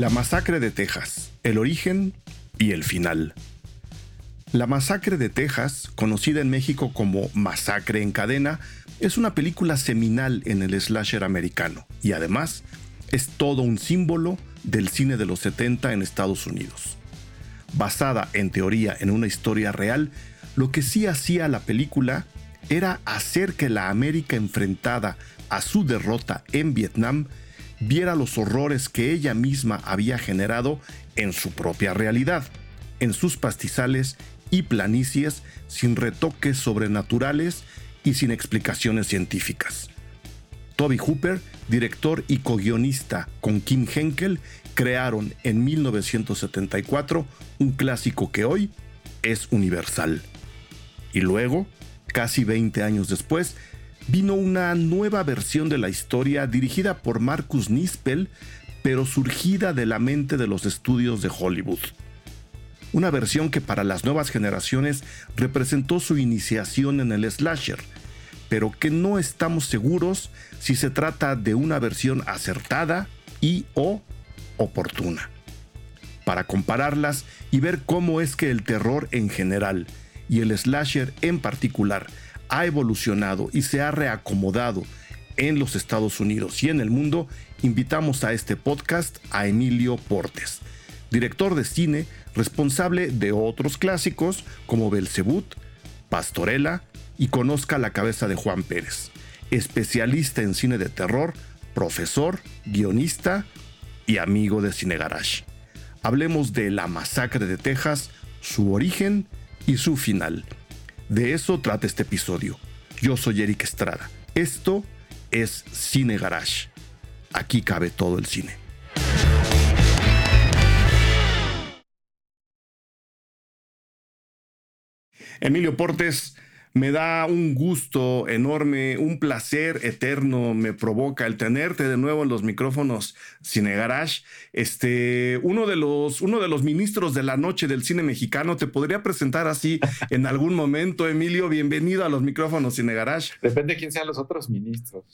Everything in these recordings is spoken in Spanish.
La masacre de Texas, el origen y el final. La masacre de Texas, conocida en México como Masacre en cadena, es una película seminal en el slasher americano y además es todo un símbolo del cine de los 70 en Estados Unidos. Basada en teoría en una historia real, lo que sí hacía la película era hacer que la América enfrentada a su derrota en Vietnam viera los horrores que ella misma había generado en su propia realidad, en sus pastizales y planicies sin retoques sobrenaturales y sin explicaciones científicas. Toby Hooper, director y co-guionista con Kim Henkel, crearon en 1974 un clásico que hoy es universal. Y luego, casi 20 años después, vino una nueva versión de la historia dirigida por Marcus Nispel, pero surgida de la mente de los estudios de Hollywood. Una versión que para las nuevas generaciones representó su iniciación en el slasher, pero que no estamos seguros si se trata de una versión acertada y o oportuna. Para compararlas y ver cómo es que el terror en general y el slasher en particular ha evolucionado y se ha reacomodado en los Estados Unidos y en el mundo, invitamos a este podcast a Emilio Portes, director de cine responsable de otros clásicos como Belzebut, Pastorela y Conozca la cabeza de Juan Pérez, especialista en cine de terror, profesor, guionista y amigo de Cine Garage. Hablemos de La Masacre de Texas, su origen y su final. De eso trata este episodio. Yo soy Eric Estrada. Esto es Cine Garage. Aquí cabe todo el cine. Emilio Portes, me da un gusto enorme, un placer eterno me provoca el tenerte de nuevo en los micrófonos Cine Garage. Este, uno de los, uno de los ministros de la noche del cine mexicano, te podría presentar así en algún momento, Emilio. Bienvenido a los micrófonos Cine Garage. Depende de quién sean los otros ministros.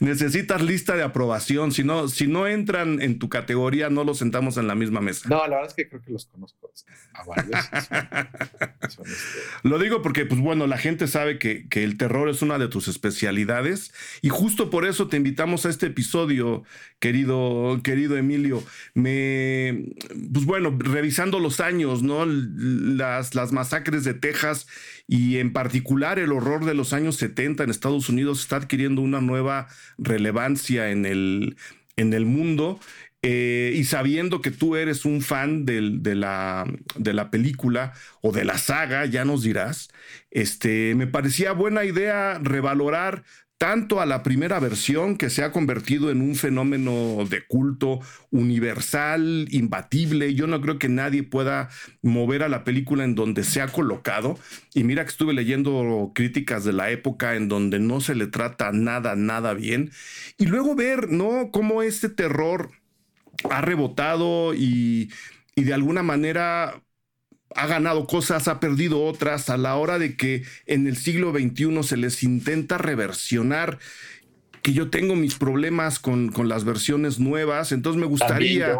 Necesitas lista de aprobación. Si no, si no entran en tu categoría, no los sentamos en la misma mesa. No, la verdad es que creo que los conozco a varios. Lo digo porque, pues bueno, la gente sabe que, el terror es una de tus especialidades y justo por eso te invitamos a este episodio, querido, querido Emilio. Me, pues bueno, revisando los años, ¿no? Las, las masacres de Texas y en particular el horror de los años 70 en Estados Unidos está adquiriendo una nueva relevancia en el, en el mundo. Eh, y sabiendo que tú eres un fan de, la, de, la, película o de la saga, ya nos dirás, este, me parecía buena idea revalorar tanto a la primera versión que se ha convertido en un fenómeno de culto universal, imbatible. Yo no creo que nadie pueda mover a la película en donde se ha colocado. Y mira que estuve leyendo críticas de la época en donde no se le trata nada, nada bien. Y luego ver, ¿no? Cómo este terror ha rebotado y, de alguna manera ha ganado cosas, ha perdido otras. A la hora de que en el siglo XXI se les intenta reversionar que yo tengo mis problemas con, con las versiones nuevas, entonces me gustaría...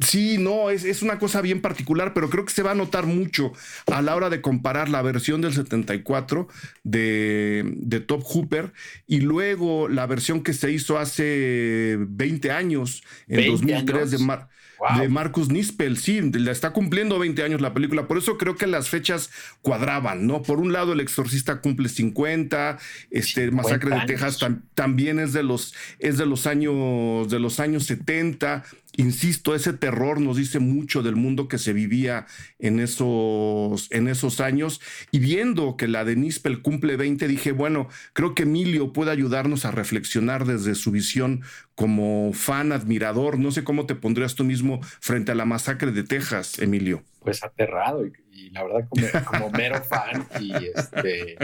Sí, no, es, es, una cosa bien particular, pero creo que se va a notar mucho a la hora de comparar la versión del 74 de, de Top Hooper y luego la versión que se hizo hace 20 años, en 2003 de Mar de Marcus Nispel. Sí, le está cumpliendo 20 años la película. Por eso creo que las fechas cuadraban, ¿no? Por un lado, El Exorcista cumple 50, este Masacre de Texas también es de los, es de los años, de los años 70. Insisto, ese terror nos dice mucho del mundo que se vivía en esos, en esos años. Y viendo que la de Nispel cumple 20, dije, bueno, creo que Emilio puede ayudarnos a reflexionar desde su visión como fan, admirador. No sé cómo te pondrías tú mismo frente a la masacre de Texas, Emilio. Pues aterrado y, la verdad como, mero fan. Y este,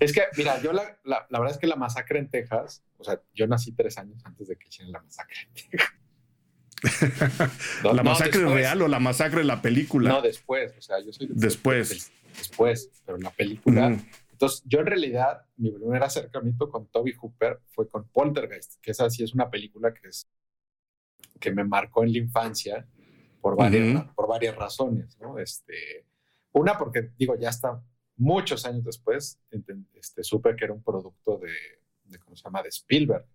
es que, mira, yo la, la, verdad es que la masacre en Texas, o sea, yo nací tres años antes de que hicieran la masacre en Texas. ¿La masacre real o la masacre de la película? No, después. O sea, yo soy. Después. después, pero la película. Entonces, yo en realidad, mi primer acercamiento con Toby Hooper fue con Poltergeist, que esa sí es una película que es que me marcó en la infancia por varias, por varias razones, ¿no? Este, una, porque digo, ya está muchos años después, este, supe que era un producto de, de, ¿cómo se llama?, de Spielberg.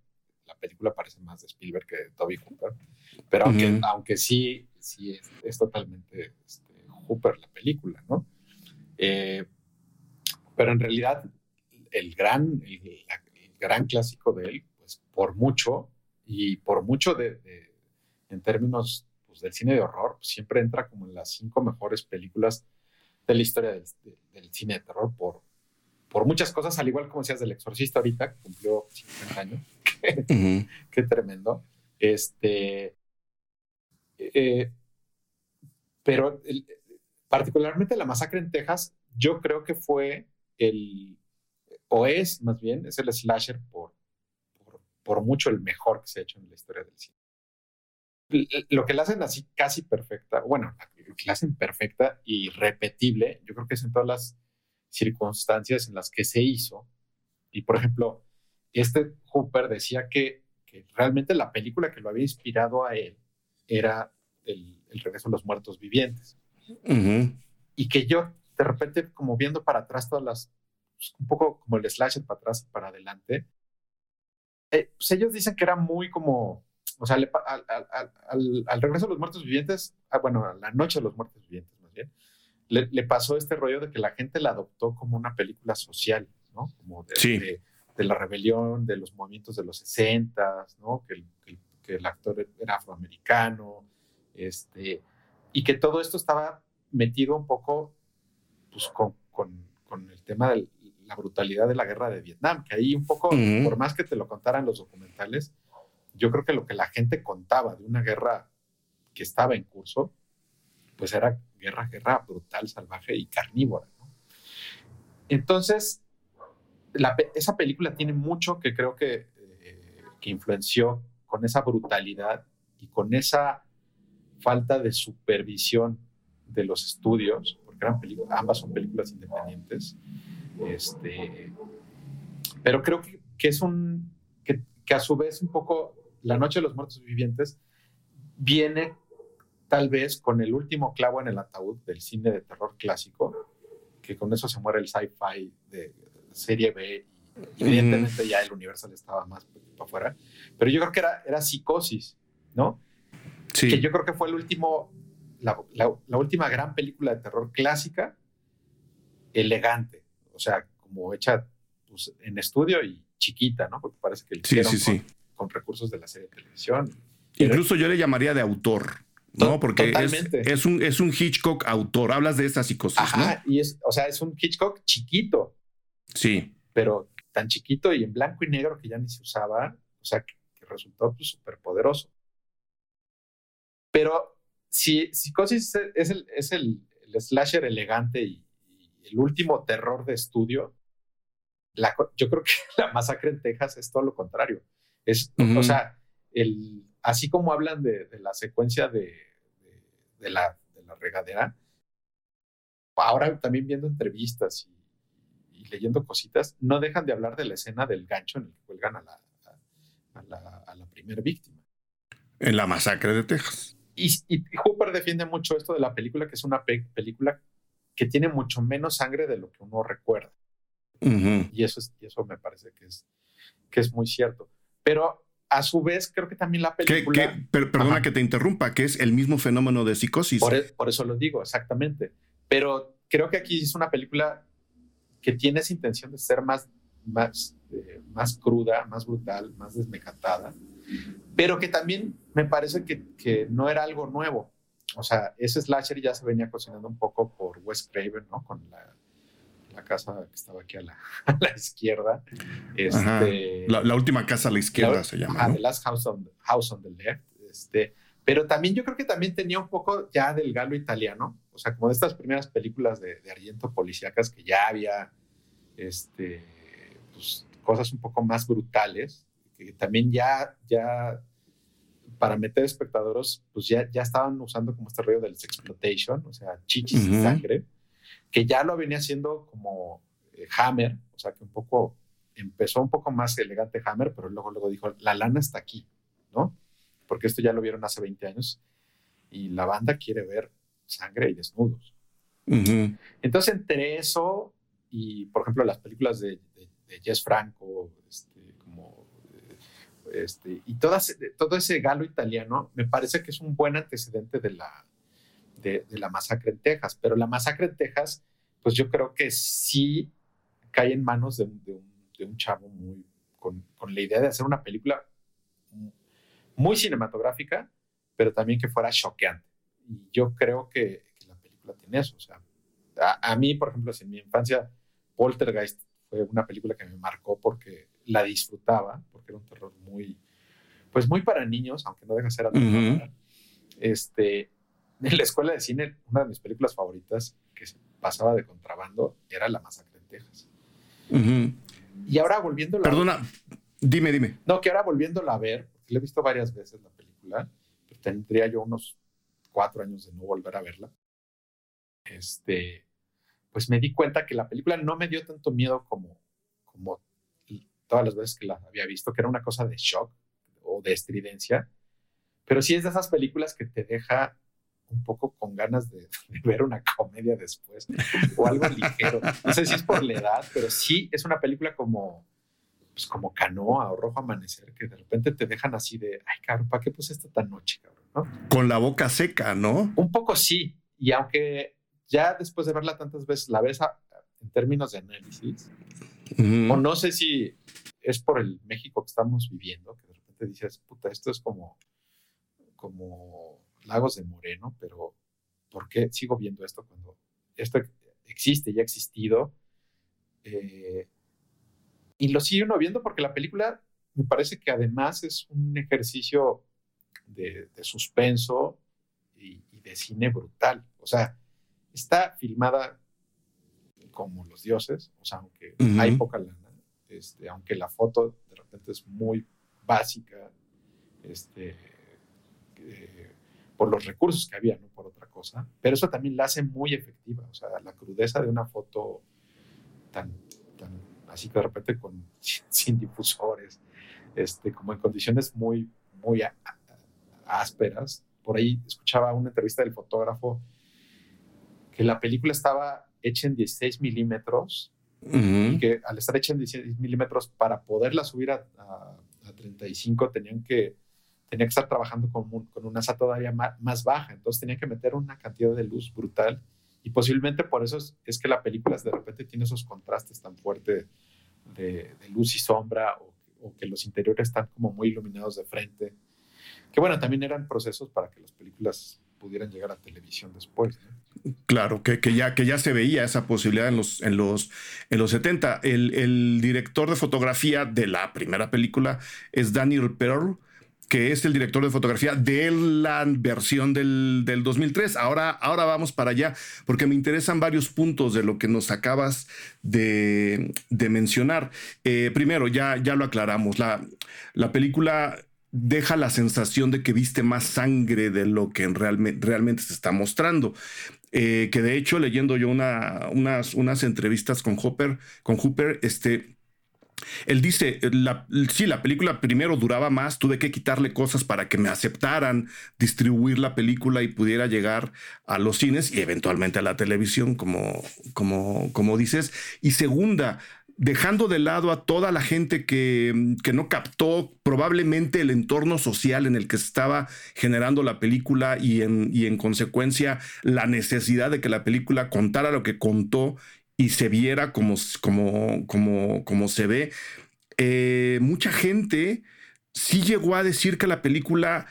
La película parece más de Spielberg que de Toby Hooper, pero aunque, aunque sí, sí es, totalmente este, Hooper la película, ¿no? Eh, pero en realidad, el gran, el, gran clásico de él, pues por mucho, y por mucho de, en términos pues, del cine de horror, pues, siempre entra como en las cinco mejores películas de la historia del, cine de terror por, por muchas cosas, al igual como decías del exorcista ahorita, que cumplió 50 años. Qué tremendo. Este, eh, pero particularmente la masacre en Texas, yo creo que fue el, o es más bien, es el slasher por, por, por mucho el mejor que se ha hecho en la historia del cine lo que la hacen así casi perfecta, bueno, que la hacen perfecta y repetible, yo creo que es en todas las circunstancias en las que se hizo. Y por ejemplo, este Hooper decía que, que realmente la película que lo había inspirado a él era el, regreso de los muertos vivientes. Y que yo, de repente, como viendo para atrás todas las, pues, un poco como el slasher para atrás y para adelante, eh, pues ellos dicen que era muy como o sea, al, regreso de los muertos vivientes, ah, bueno, a la noche de los muertos vivientes más bien, le, pasó este rollo de que la gente la adoptó como una película social, ¿no? Como de, de, la rebelión, de los movimientos de los 60, ¿no? Que el, que el actor era afroamericano, este, y que todo esto estaba metido un poco pues, con, con, con el tema de la brutalidad de la guerra de Vietnam, que ahí un poco, por más que te lo contaran los documentales, yo creo que lo que la gente contaba de una guerra que estaba en curso, pues era guerra, guerra brutal, salvaje y carnívora. Entonces, esa película tiene mucho que creo que, eh, que influenció con esa brutalidad y con esa falta de supervisión de los estudios, porque eran ambas son películas independientes. Este, pero creo que, que es un, que, que, a su vez un poco la Noche de los Muertos Vivientes viene tal vez con el último clavo en el ataúd del cine de terror clásico, que con eso se muere el sci-fi de, serie B y evidentemente ya el Universal estaba más para afuera, pero yo creo que era, era psicosis, ¿no? Sí. Que yo creo que fue el último, la, última gran película de terror clásica, elegante, o sea, como hecha pues, en estudio y chiquita, ¿no? Porque parece que el sí, sí, sí con recursos de la serie de televisión. Incluso yo le llamaría de autor. ¿no? Porque es, un, es un Hitchcock autor. Hablas de esta psicosis. Ajá, y es, o sea, es un Hitchcock chiquito. Sí. Pero tan chiquito y en blanco y negro que ya ni se usaba, o sea, que, resultó súper pues, poderoso. Pero si Psicosis es el, es el, slasher elegante y, el último terror de estudio, yo creo que la masacre en Texas es todo lo contrario. Es, O sea, el, así como hablan de, la secuencia de, de, la, de, la, regadera, ahora también viendo entrevistas y, leyendo cositas, no dejan de hablar de la escena del gancho en el que cuelgan a la, a, la, a la primera víctima. En la masacre de Texas. Y, y, Hooper defiende mucho esto de la película, que es una película que tiene mucho menos sangre de lo que uno recuerda. y, eso es, y eso me parece que es, que es muy cierto. Pero a su vez, creo que también la película. perdona que te interrumpa, que es el mismo fenómeno de psicosis. E, por, eso lo digo, exactamente. Pero creo que aquí es una película que tiene esa intención de ser más, más, eh, más cruda, más brutal, más desmecatada, pero que también me parece que, que, no era algo nuevo. O sea, ese slasher ya se venía cocinando un poco por Wes Craven, ¿no? Con la la casa que estaba aquí a la, izquierda. Este, la, última casa a la izquierda se llama. The Last House on, House on the Left. Este, pero también yo creo que también tenía un poco ya del galo italiano, o sea, como de estas primeras películas de, de Argento policíacas que ya había este, pues, cosas un poco más brutales, que también ya, ya para meter espectadores, pues ya, ya estaban usando como este rollo del exploitation, o sea, chichis y sangre que ya lo venía haciendo como eh, Hammer, o sea, que un poco empezó un poco más elegante Hammer, pero luego, luego dijo, la lana está aquí, ¿no? porque esto ya lo vieron hace 20 años y la banda quiere ver sangre y desnudos. Entonces, entre eso y, por ejemplo, las películas de, Jess Franco, este, como, este, y todas, todo ese galo italiano, me parece que es un buen antecedente de la, de, la masacre en Texas. Pero la masacre en Texas, pues yo creo que sí cae en manos de, un, chavo muy, con, con la idea de hacer una película muy cinematográfica, pero también que fuera choqueante. Y yo creo que, la película tiene eso. O sea, a, mí, por ejemplo, en mi infancia, Poltergeist fue una película que me marcó porque la disfrutaba, porque era un terror muy, pues muy para niños, aunque no deja de ser aterrador. Este, en la escuela de cine, una de mis películas favoritas que se pasaba de contrabando era La Masacre en Texas. Y ahora volviendo Perdona, dime, dime. No, que ahora volviéndola a ver, porque la he visto varias veces la película, pero tendría yo unos cuatro años de no volver a verla, este, pues me di cuenta que la película no me dio tanto miedo como, como todas las veces que la había visto, que era una cosa de shock o de estridencia, pero sí es de esas películas que te deja un poco con ganas de, ver una comedia después o algo ligero. No sé si es por la edad, pero sí es una película como, pues como Canoa o Rojo Amanecer, que de repente te dejan así de, ay, cabrón, ¿para qué puse esta tan noche, cabrón? Con la boca seca, ¿no? Un poco sí. Y aunque ya después de verla tantas veces, la ves en términos de análisis, o no sé si es por el México que estamos viviendo, que de repente dices, puta, esto es como, como Lagos de Moreno, pero ¿por qué sigo viendo esto cuando esto existe y ha existido? Eh, y lo sigo uno viendo porque la película me parece que además es un ejercicio de, suspenso y, de cine brutal. O sea, está filmada como los dioses, o sea, aunque hay poca lana, este, aunque la foto de repente es muy básica, este, eh, por los recursos que había, no por otra cosa, pero eso también la hace muy efectiva, o sea, la crudeza de una foto tan, tan así que de repente con, sin difusores, este, como en condiciones muy, muy ásperas. Por ahí escuchaba una entrevista del fotógrafo que la película estaba hecha en 16 milímetros y que al estar hecha en 16 milímetros para poderla subir a, 35 tenían que, tenía que estar trabajando con, con una SAT todavía más, baja, entonces tenía que meter una cantidad de luz brutal. Y posiblemente por eso es, que la película de repente tiene esos contrastes tan fuertes de, luz y sombra o, o, que los interiores están como muy iluminados de frente que bueno, también eran procesos para que las películas pudieran llegar a televisión después. Claro, que, que, ya, que ya se veía esa posibilidad en los, en los, en los 70. El, el director de fotografía de la primera película es Daniel Pearl, que es el director de fotografía de la versión del, del, 2003. Ahora, ahora vamos para allá, porque me interesan varios puntos de lo que nos acabas de, de mencionar. Eh, primero, ya, ya lo aclaramos, la, la película deja la sensación de que viste más sangre de lo que realmente se está mostrando. Eh, que de hecho, leyendo yo unas, unas entrevistas con Hopper, con Hooper, este, él dice, sí, la película primero duraba más, tuve que quitarle cosas para que me aceptaran distribuir la película y pudiera llegar a los cines y eventualmente a la televisión, como, como, como dices. Y segunda, dejando de lado a toda la gente que, no captó probablemente el entorno social en el que se estaba generando la película y en, y en consecuencia la necesidad de que la película contara lo que contó y se viera como, como, como, como se ve. Eh, mucha gente sí llegó a decir que la película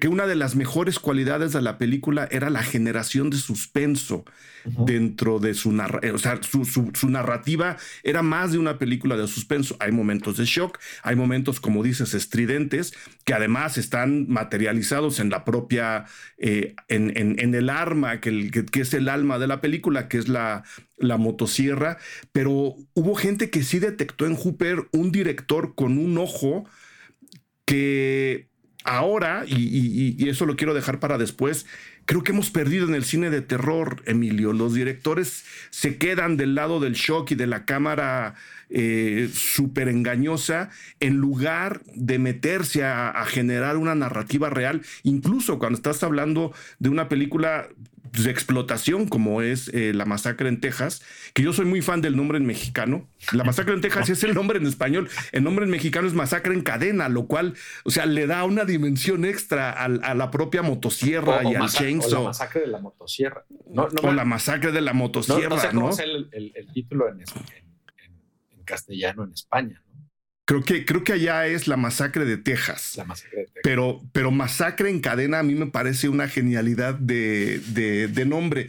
que, una de las mejores cualidades de la película era la generación de suspenso dentro de su narrativa. O sea, su, narrativa era más de una película de suspenso. Hay momentos de shock, hay momentos, como dices, estridentes, que además están materializados en la propia, eh, en, el arma, que, que, es el alma de la película, que es la, la motosierra. Pero hubo gente que sí detectó en Hooper un director con un ojo que ahora, y, eso lo quiero dejar para después, creo que hemos perdido en el cine de terror, Emilio. Los directores se quedan del lado del shock y de la cámara eh, súper engañosa en lugar de meterse a, generar una narrativa real, incluso cuando estás hablando de una película de explotación como es eh, La Masacre en Texas, que yo soy muy fan del nombre en mexicano. La Masacre en Texas es el nombre en español, el nombre en mexicano es Masacre en Cadena, lo cual, o sea, le da una dimensión extra a, la propia motosierra y al chainsaw. O la Masacre de la Motosierra. o la Masacre de la Motosierra, ¿no? sé el, título en, en castellano en España. Creo que, creo que allá es la masacre de Texas. La masacre de Texas. Pero, pero masacre en cadena a mí me parece una genialidad de, de, nombre.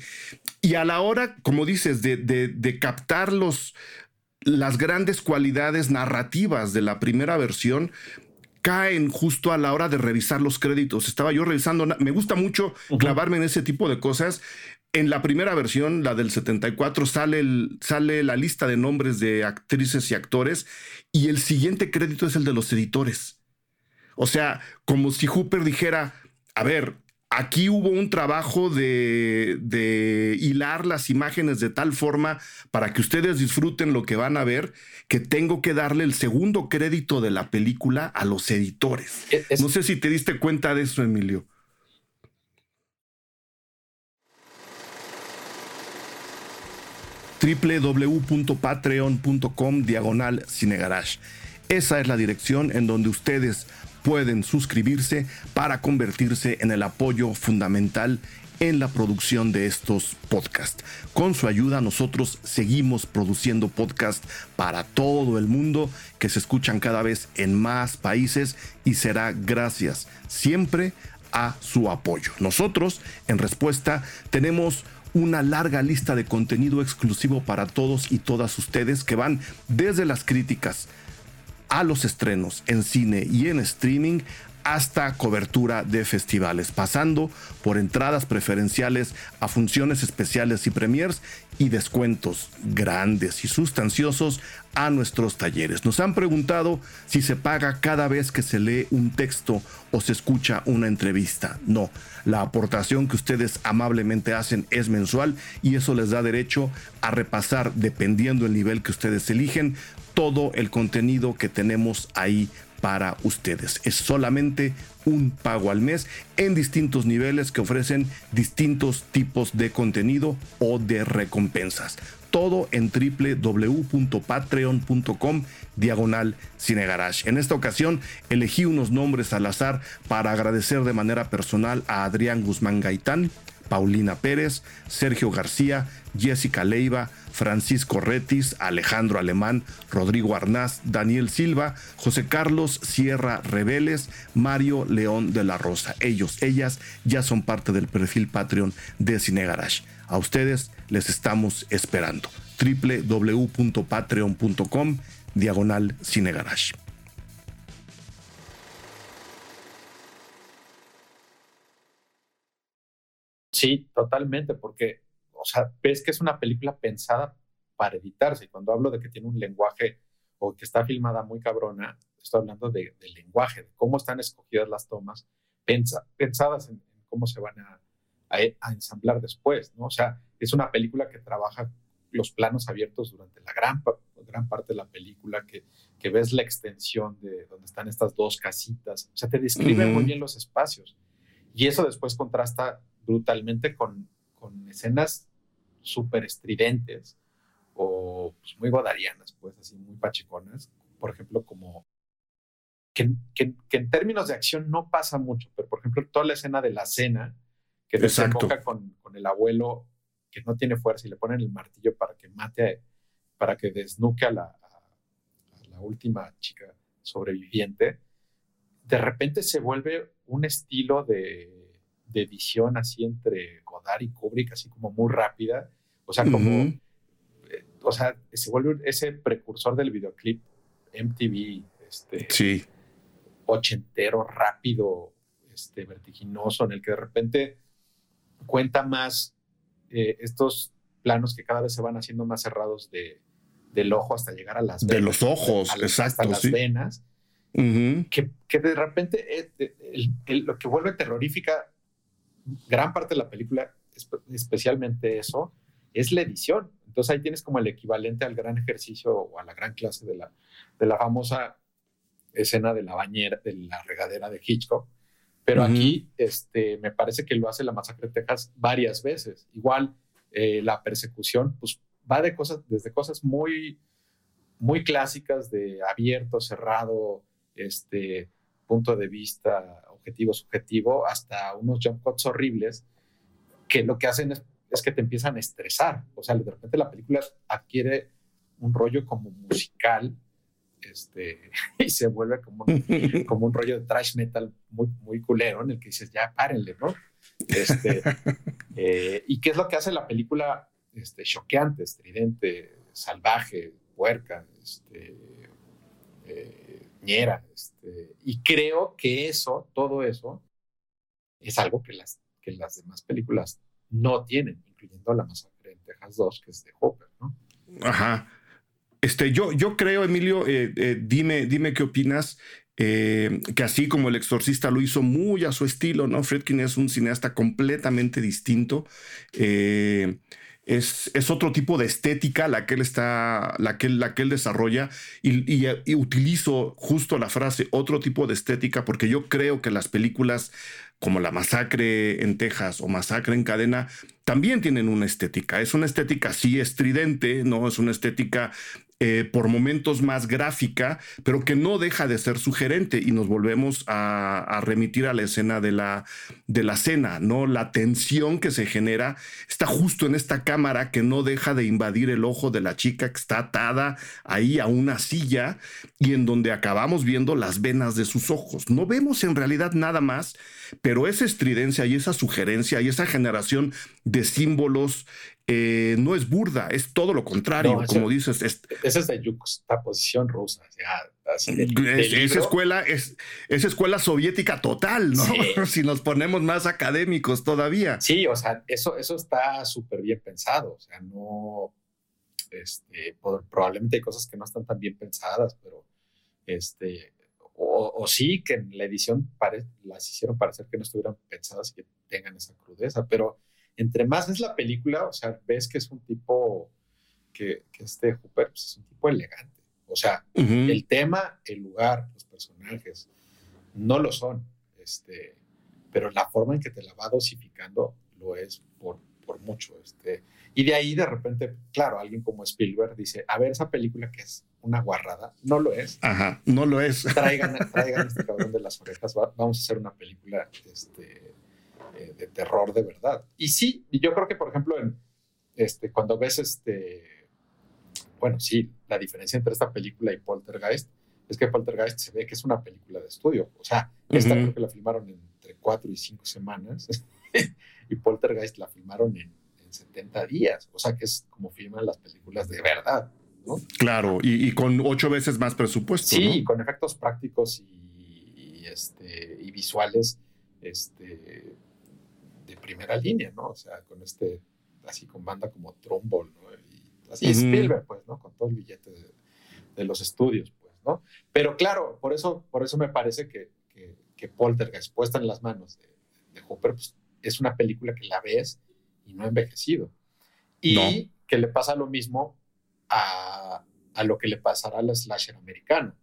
Y a la hora, como dices, de, de, captar los, las grandes cualidades narrativas de la primera versión, caen justo a la hora de revisar los créditos. Estaba yo revisando, me gusta mucho clavarme en ese tipo de cosas. En la primera versión, la del 74, sale, el, sale la lista de nombres de actrices y actores y el siguiente crédito es el de los editores. O sea, como si Hooper dijera, a ver, aquí hubo un trabajo de, de, hilar las imágenes de tal forma para que ustedes disfruten lo que van a ver, que tengo que darle el segundo crédito de la película a los editores. No sé si te diste cuenta de eso, Emilio. www.patreon.com diagonal cinegarage. Esa es la dirección en donde ustedes pueden suscribirse para convertirse en el apoyo fundamental en la producción de estos podcasts. Con su ayuda nosotros seguimos produciendo podcasts para todo el mundo que se escuchan cada vez en más países y será gracias siempre a su apoyo. Nosotros en respuesta tenemos una larga lista de contenido exclusivo para todos y todas ustedes que van desde las críticas a los estrenos en cine y en streaming hasta cobertura de festivales, pasando por entradas preferenciales a funciones especiales y premiers y descuentos grandes y sustanciosos a nuestros talleres. Nos han preguntado si se paga cada vez que se lee un texto o se escucha una entrevista. No, la aportación que ustedes amablemente hacen es mensual y eso les da derecho a repasar, dependiendo el nivel que ustedes eligen, todo el contenido que tenemos ahí para ustedes. Es solamente un pago al mes en distintos niveles que ofrecen distintos tipos de contenido o de recompensas. Todo en www.patreon.com diagonal cinegarage. En esta ocasión elegí unos nombres al azar para agradecer de manera personal a Adrián Guzmán Gaitán, Paulina Pérez, Sergio García, Jessica Leiva, Francisco Retis, Alejandro Alemán, Rodrigo Arnaz, Daniel Silva, José Carlos Sierra Rebeles, Mario León de la Rosa. Ellos, ellas ya son parte del perfil Patreon de Cinegarage. A ustedes les estamos esperando. www.patreon.com diagonal Cinegarage. Sí, totalmente, porque o sea, ves que es una película pensada para editarse. Y cuando hablo de que tiene un lenguaje o que está filmada muy cabrona, estoy hablando de, del lenguaje, de cómo están escogidas las tomas, pensadas en, cómo se van a, a, ensamblar después, ¿no? O sea, es una película que trabaja los planos abiertos durante la gran, gran parte de la película, que, que ves la extensión de donde están estas dos casitas, o sea, te describe muy bien los espacios. Y eso después contrasta brutalmente con, con escenas súper estridentes o pues, muy godarianas, pues así, muy pacheconas, por ejemplo, como que, que, en términos de acción no pasa mucho, pero por ejemplo, toda la escena de la cena, que desemboca con, con el abuelo que no tiene fuerza y le ponen el martillo para que mate, para que desnuque a la, a la última chica sobreviviente, de repente se vuelve un estilo de, de edición así entre Godard y Kubrick, así como muy rápida, o sea, como, eh, o sea, se vuelve ese precursor del videoclip MTV, este, sí. ochentero, rápido, este, vertiginoso, en el que de repente cuenta más eh, estos planos que cada vez se van haciendo más cerrados de, del ojo hasta llegar a las venas. De los ojos, exacto. Hasta las venas. que, que, de repente lo que vuelve terrorífica gran parte de la película, especialmente eso, es la edición. Entonces ahí tienes como el equivalente al gran ejercicio o a la gran clase de la, de la famosa escena de la bañera, de la regadera de Hitchcock. Pero aquí este, me parece que lo hace la masacre de Texas varias veces. Igual eh, la persecución, pues va de cosas, desde cosas muy, muy clásicas de abierto, cerrado, este, punto de vista objetivo, subjetivo, hasta unos jump cuts horribles que lo que hacen es, que te empiezan a estresar. O sea, de repente la película adquiere un rollo como musical este, y se vuelve como un, como un rollo de trash metal muy, muy culero en el que dices, ya párenle, ¿no? Este, eh, ¿Y qué es lo que hace la película este, choqueante, estridente, salvaje, puerca, este, eh, Este, y creo que eso, todo eso, es algo que las, que las demás películas no tienen, incluyendo La Masacre en Texas 2, que es de Hopper, ¿no? Ajá. Este, yo, yo creo, Emilio, eh, eh, dime, dime qué opinas. Eh, que así como El Exorcista lo hizo muy a su estilo, ¿no? Friedkin es un cineasta completamente distinto. Es, es, otro tipo de estética la que él está, la que, la que él desarrolla y, y, utilizo justo la frase otro tipo de estética porque yo creo que las películas como la masacre en Texas o masacre en cadena también tienen una estética. Es una estética sí estridente, no es una estética eh, por momentos más gráfica, pero que no deja de ser sugerente y nos volvemos a, remitir a la escena de la, de la cena, ¿no? La tensión que se genera está justo en esta cámara que no deja de invadir el ojo de la chica que está atada ahí a una silla y en donde acabamos viendo las venas de sus ojos. No vemos en realidad nada más, pero esa estridencia y esa sugerencia y esa generación de símbolos eh, no es burda, es todo lo contrario, como dices. Es, esa es de posición rusa. esa, escuela, es, esa escuela soviética total, ¿no? si nos ponemos más académicos todavía. Sí, o sea, eso, eso está súper bien pensado. O sea, no. Este, probablemente hay cosas que no están tan bien pensadas, pero este, o, sí que en la edición las hicieron parecer que no estuvieran pensadas y que tengan esa crudeza, pero entre más ves la película, o sea, ves que es un tipo que, que este Hooper pues, es un tipo elegante. O sea, el tema, el lugar, los personajes, no lo son. Este, pero la forma en que te la va dosificando lo es por, por mucho. Este, y de ahí de repente, claro, alguien como Spielberg dice, a ver, esa película que es una guarrada, no lo es. Ajá, no lo es. Traigan, traigan este cabrón de las orejas, vamos a hacer una película este, eh, de terror de verdad. Y sí, yo creo que, por ejemplo, en, este, cuando ves este, bueno, sí, la diferencia entre esta película y Poltergeist es que Poltergeist se ve que es una película de estudio. O sea, esta creo que la filmaron entre cuatro y cinco semanas y Poltergeist la filmaron en, 70 días. O sea, que es como filman las películas de verdad. ¿no? Claro, y, con ocho veces más presupuesto. Sí, con efectos prácticos y, este, y visuales este, primera línea, ¿no? O sea, con este, así con banda como Trumbull, ¿no? Y así Spielberg, pues, ¿no? Con todo el billete de, los estudios, pues, ¿no? Pero claro, por eso, por eso me parece que, que, que Poltergeist, puesta en las manos de, de Hooper, pues, es una película que la ves y no ha envejecido. Y que le pasa lo mismo a, a, lo que le pasará al slasher americano.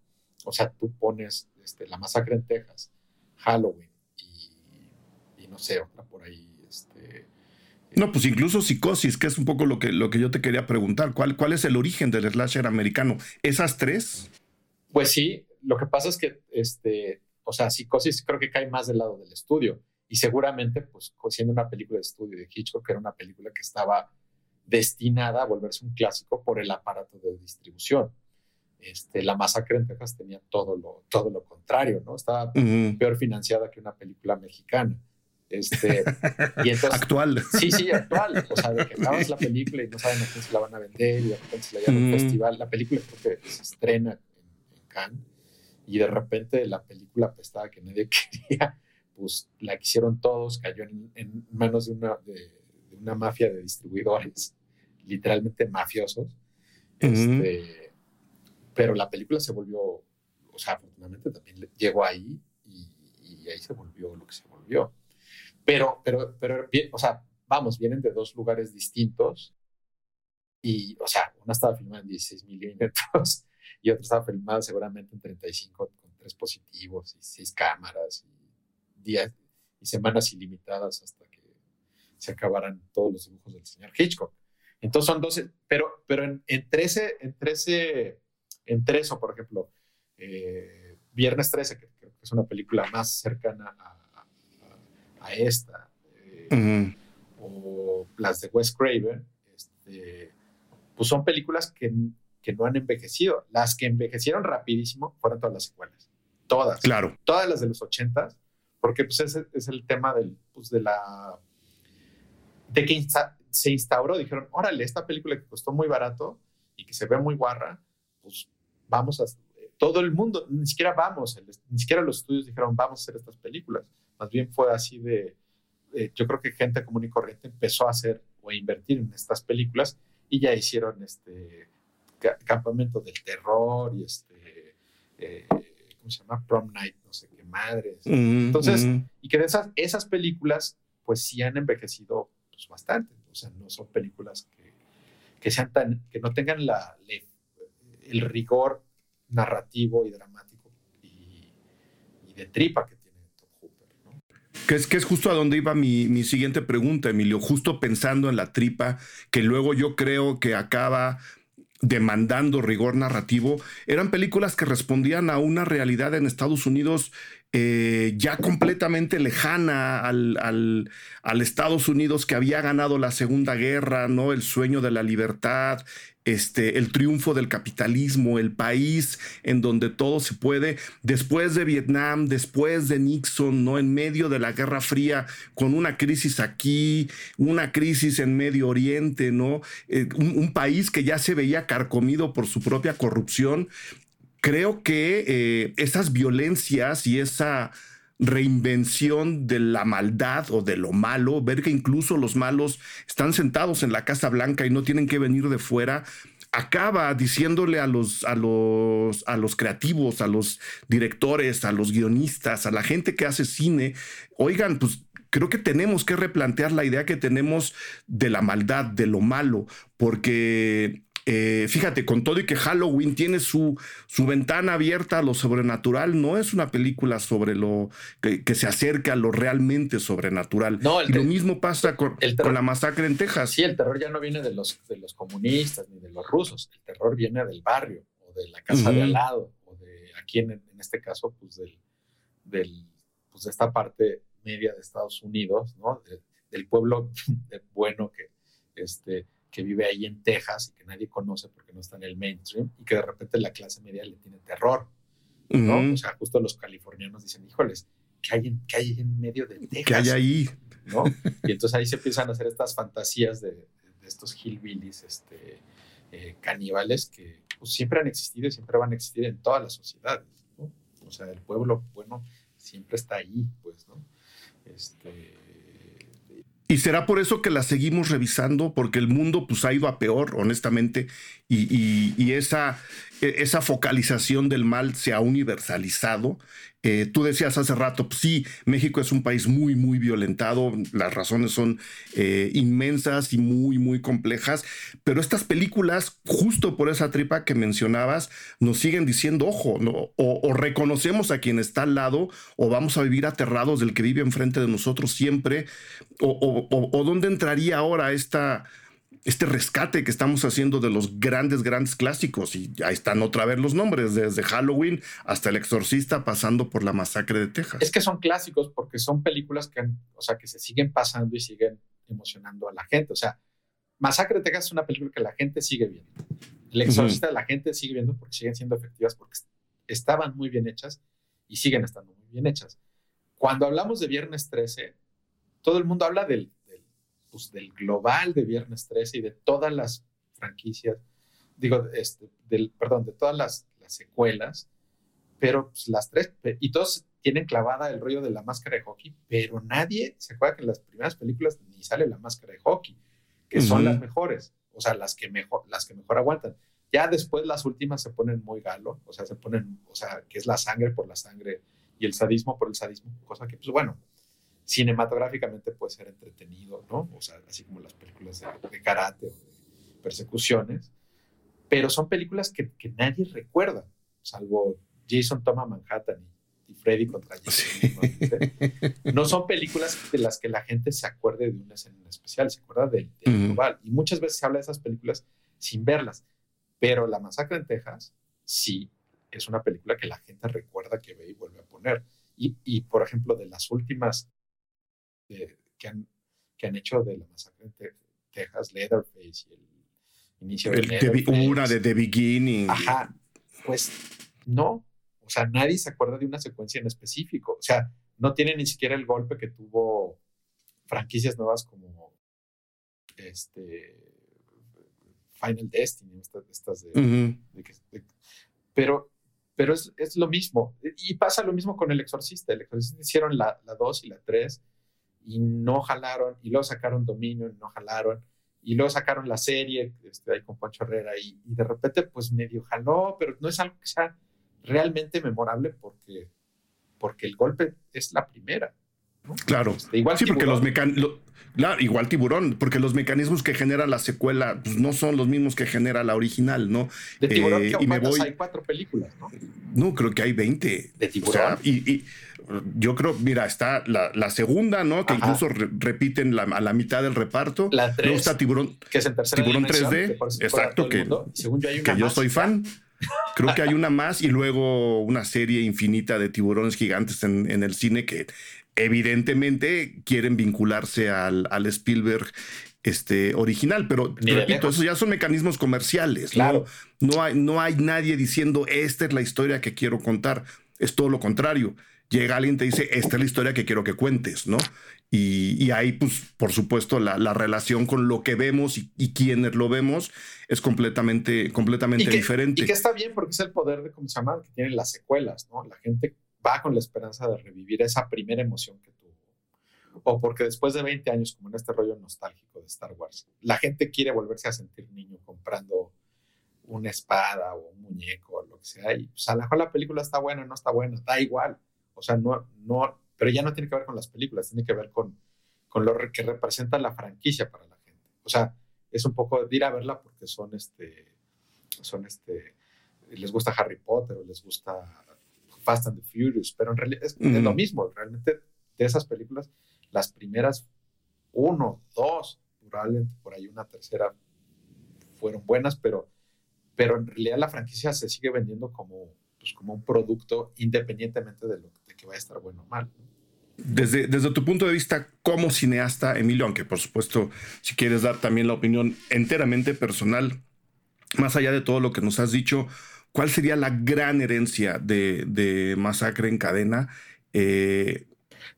O sea, tú pones este, La Masacre en Texas, Halloween y, y no sé, otra por ahí este, no, pues incluso psicosis, que es un poco lo que, lo que yo te quería preguntar. ¿Cuál, ¿Cuál es el origen del slasher americano? ¿Esas tres? Pues sí, lo que pasa es que, este, o sea, psicosis creo que cae más del lado del estudio. Y seguramente, pues siendo una película de estudio de Hitchcock, era una película que estaba destinada a volverse un clásico por el aparato de distribución. Este, la masacre en Texas tenía todo lo, todo lo contrario, ¿no? Estaba peor financiada que una película mexicana. Este, y entonces, actual. Sí, sí, actual. O sea, de que acabas la película y no saben a quién se la van a vender y de repente se la llevan a un festival. La película creo que se estrena en, Cannes y de repente la película apestada que nadie quería, pues la quisieron todos, cayó en, manos de una, de, una mafia de distribuidores, literalmente mafiosos. este, pero la película se volvió, o sea, afortunadamente también llegó ahí y, ahí se volvió lo que se volvió. Pero, pero, pero, o sea, vamos, vienen de dos lugares distintos y, o sea, una estaba filmada en 16 milímetros y otra estaba filmada seguramente en 35 con tres positivos y seis cámaras y días y semanas ilimitadas hasta que se acabaran todos los dibujos del señor Hitchcock. Entonces son 12, pero, pero en, entre, ese, entre, ese, entre eso, por ejemplo, eh, Viernes 13, que creo que es una película más cercana a, esta, eh, o las de Wes Craven, este, pues son películas que, que no han envejecido. Las que envejecieron rapidísimo fueron todas las secuelas. Todas. Claro. Todas las de los 80 porque pues ese es el tema del, pues, de la... de que se instauró, dijeron, órale, esta película que costó muy barato y que se ve muy guarra, pues vamos a... Todo el mundo, ni siquiera vamos, ni siquiera los estudios dijeron, vamos a hacer estas películas. Más bien fue así de... Yo creo que gente común y corriente empezó a hacer o a invertir en estas películas y ya hicieron este campamento del terror y este... Eh, ¿Cómo se llama? Prom Night, no sé madres. Entonces, y que esas, esas películas, pues sí han envejecido pues, bastante. O sea, no son películas que, que sean tan, que no tengan la, el rigor narrativo y dramático y, de tripa que tiene Tom Hooper. ¿no? Que es, que es justo a donde iba mi, mi siguiente pregunta, Emilio, justo pensando en la tripa, que luego yo creo que acaba demandando rigor narrativo, eran películas que respondían a una realidad en Estados Unidos eh, ya completamente lejana al, Estados Unidos que había ganado la Segunda Guerra, ¿no? El sueño de la libertad, este, el triunfo del capitalismo, el país en donde todo se puede, después de Vietnam, después de Nixon, ¿no? En medio de la Guerra Fría, con una crisis aquí, una crisis en Medio Oriente, ¿no? Eh, un, un país que ya se veía carcomido por su propia corrupción creo que eh, esas violencias y esa reinvención de la maldad o de lo malo, ver que incluso los malos están sentados en la Casa Blanca y no tienen que venir de fuera, acaba diciéndole a los, a los, a los creativos, a los directores, a los guionistas, a la gente que hace cine, oigan, pues creo que tenemos que replantear la idea que tenemos de la maldad, de lo malo, porque eh, fíjate, con todo y que Halloween tiene su, su ventana abierta a lo sobrenatural, no es una película sobre lo que, se acerca a lo realmente sobrenatural. No, y lo mismo pasa con, la masacre en Texas. Sí, el terror ya no viene de los, de los comunistas ni de los rusos, el terror viene del barrio o de la casa de al lado o de aquí en, en este caso, pues del, del, pues de esta parte media de Estados Unidos, ¿no? del pueblo bueno que este, que vive ahí en Texas y que nadie conoce porque no está en el mainstream y que de repente la clase media le tiene terror. ¿no? O sea, justo los californianos dicen, híjoles, ¿qué hay en, qué hay en medio de Texas? ¿Qué hay ahí? ¿no? Y entonces ahí se empiezan a hacer estas fantasías de, de estos hillbillies este, eh, caníbales que pues, siempre han existido y siempre van a existir en todas las sociedades. ¿no? O sea, el pueblo bueno siempre está ahí, pues, ¿no? Este, y será por eso que la seguimos revisando, porque el mundo pues, ha ido a peor, honestamente, y, esa, e, esa, focalización del mal se ha universalizado. Eh, tú decías hace rato, pues, sí, México es un país muy, muy violentado, las razones son eh, inmensas y muy, muy complejas, pero estas películas, justo por esa tripa que mencionabas, nos siguen diciendo, ojo, o, reconocemos a quien está al lado, o vamos a vivir aterrados del que vive enfrente de nosotros siempre, o, o dónde entraría ahora esta este rescate que estamos haciendo de los grandes, grandes clásicos. Y ahí están otra vez los nombres, desde Halloween hasta El Exorcista, pasando por la masacre de Texas. Es que son clásicos porque son películas que, o sea, que se siguen pasando y siguen emocionando a la gente. O sea, Masacre de Texas es una película que la gente sigue viendo. El Exorcista la gente sigue viendo porque siguen siendo efectivas, porque estaban muy bien hechas y siguen estando muy bien hechas. Cuando hablamos de Viernes 13, todo el mundo habla del pues, del global de Viernes 13 y de todas las franquicias, digo, este, del, perdón, de todas las, secuelas, pero pues, las tres, y todos tienen clavada el rollo de la máscara de hockey, pero nadie se acuerda que en las primeras películas ni sale la máscara de hockey, que son las mejores, o sea, las que mejor, las que mejor aguantan. Ya después las últimas se ponen muy galo, o sea, se ponen, o sea, que es la sangre por la sangre y el sadismo por el sadismo, cosa que, pues bueno, cinematográficamente puede ser entretenido, ¿no? O sea, así como las películas de, karate o de persecuciones, pero son películas que, que nadie recuerda, salvo Jason toma Manhattan y, Freddy contra Jason. ¿no? son películas de las que la gente se acuerde de una escena especial, se acuerda del, global. Y muchas veces se habla de esas películas sin verlas. Pero La Masacre en Texas, sí, es una película que la gente recuerda que ve y vuelve a poner. Y, y por ejemplo, de las últimas que, han, que han hecho de La Masacre en Texas, Leatherface y el inicio de Leatherface. Una de The Beginning. Ajá, pues no, o sea, nadie se acuerda de una secuencia en específico. O sea, no tiene ni siquiera el golpe que tuvo franquicias nuevas como este Final Destiny, estas, de, pero, pero es, es, lo mismo. Y pasa lo mismo con El Exorcista. El Exorcista hicieron la 2 y la 3 y no jalaron, y luego sacaron Dominio y no jalaron, y luego sacaron la serie este, ahí con Poncho Herrera y, y de repente pues medio jaló, pero no es algo que sea realmente memorable porque, porque el golpe es la primera. Claro. Este, igual sí, porque los mecanismos. Claro, igual tiburón, porque los mecanismos que genera la secuela pues, no son los mismos que genera la original, ¿no? De tiburón, eh, y me voy... hay cuatro películas, ¿no? No, creo que hay 20. De tiburón. y, yo creo, mira, está la, segunda, ¿no? Que incluso repiten a la mitad del reparto. La Luego está Tiburón, que es Tiburón 3D, exacto, que, que yo soy fan. Creo que hay una más y luego una serie infinita de tiburones gigantes en, el cine que evidentemente quieren vincularse al, al Spielberg este, original, pero repito, eso ya son mecanismos comerciales. Claro. ¿no? hay, no hay nadie diciendo esta es la historia que quiero contar. Es todo lo contrario. Llega alguien y te dice, esta es la historia que quiero que cuentes, ¿no? Y, ahí, pues, por supuesto, la, relación con lo que vemos y, quienes lo vemos es completamente, completamente diferente. Y que está bien porque es el poder de, ¿cómo se llama? Que tienen las secuelas, ¿no? La gente va con la esperanza de revivir esa primera emoción que tuvo. O porque después de 20 años, como en este rollo nostálgico de Star Wars, la gente quiere volverse a sentir niño comprando una espada o un muñeco o lo que sea. Y pues a lo mejor la película está buena, no está buena, da igual. O sea, no, no, pero ya no tiene que ver con las películas, tiene que ver con, con lo que representa la franquicia para la gente. O sea, es un poco de ir a verla porque son este, son este, les gusta Harry Potter o les gusta Fast and the Furious, pero en realidad es, lo mismo, realmente de esas películas, las primeras uno, dos, probablemente por ahí una tercera fueron buenas, pero, pero en realidad la franquicia se sigue vendiendo como, pues, como un producto independientemente de, lo, de que vaya a estar bueno o mal. Desde, desde tu punto de vista como cineasta, Emilio, aunque por supuesto si quieres dar también la opinión enteramente personal, más allá de todo lo que nos has dicho, ¿cuál sería la gran herencia de, Masacre en Cadena? Eh,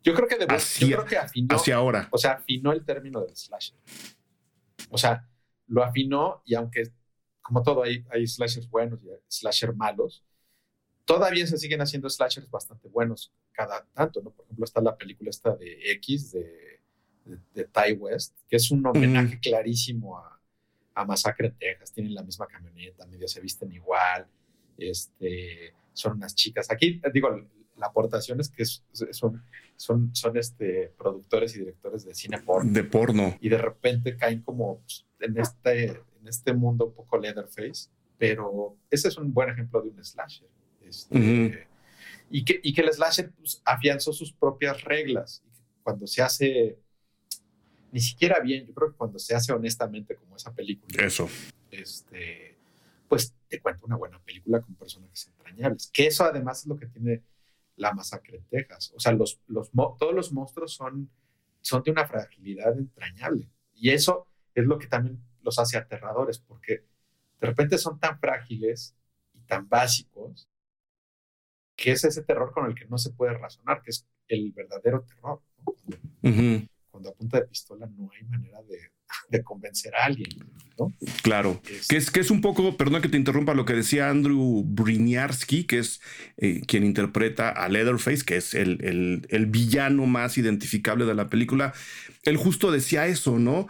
yo, creo que hacia, yo creo que afinó, hacia ahora. O sea, afinó el término del slasher. O sea, lo afinó y aunque, como todo, hay, hay slashers buenos y slashers malos, todavía se siguen haciendo slashers bastante buenos cada tanto, ¿no? Por ejemplo, está la película esta de X, de, de, Ty West, que es un homenaje clarísimo a, a, Masacre en Texas. Tienen la misma camioneta, medio se visten igual, este, son unas chicas. Aquí, digo, la aportación es que son, son, son este, productores y directores de cine porno. De porno. Y de repente caen como pues, en este, en este mundo un poco Leatherface, pero ese es un buen ejemplo de un slasher. Este, y, que, y que el slasher pues, afianzó sus propias reglas. cuando se hace, ni siquiera bien, yo creo que cuando se hace honestamente como esa película. Eso. Este, pues te cuenta una buena película con personajes entrañables. Que eso además es lo que tiene la masacre en Texas. O sea, todos los monstruos son, son de una fragilidad entrañable. Y eso es lo que también los hace aterradores, porque de repente son tan frágiles y tan básicos que es ese terror con el que no se puede razonar, que es el verdadero terror. Cuando, a punta de pistola no hay manera de, convencer a alguien. ¿no? Claro, que, es, que es un poco, perdón que te interrumpa, lo que decía Andrew Briniarski, que es eh, quien interpreta a Leatherface, que es el, el villano más identificable de la película. Él justo decía eso, ¿no?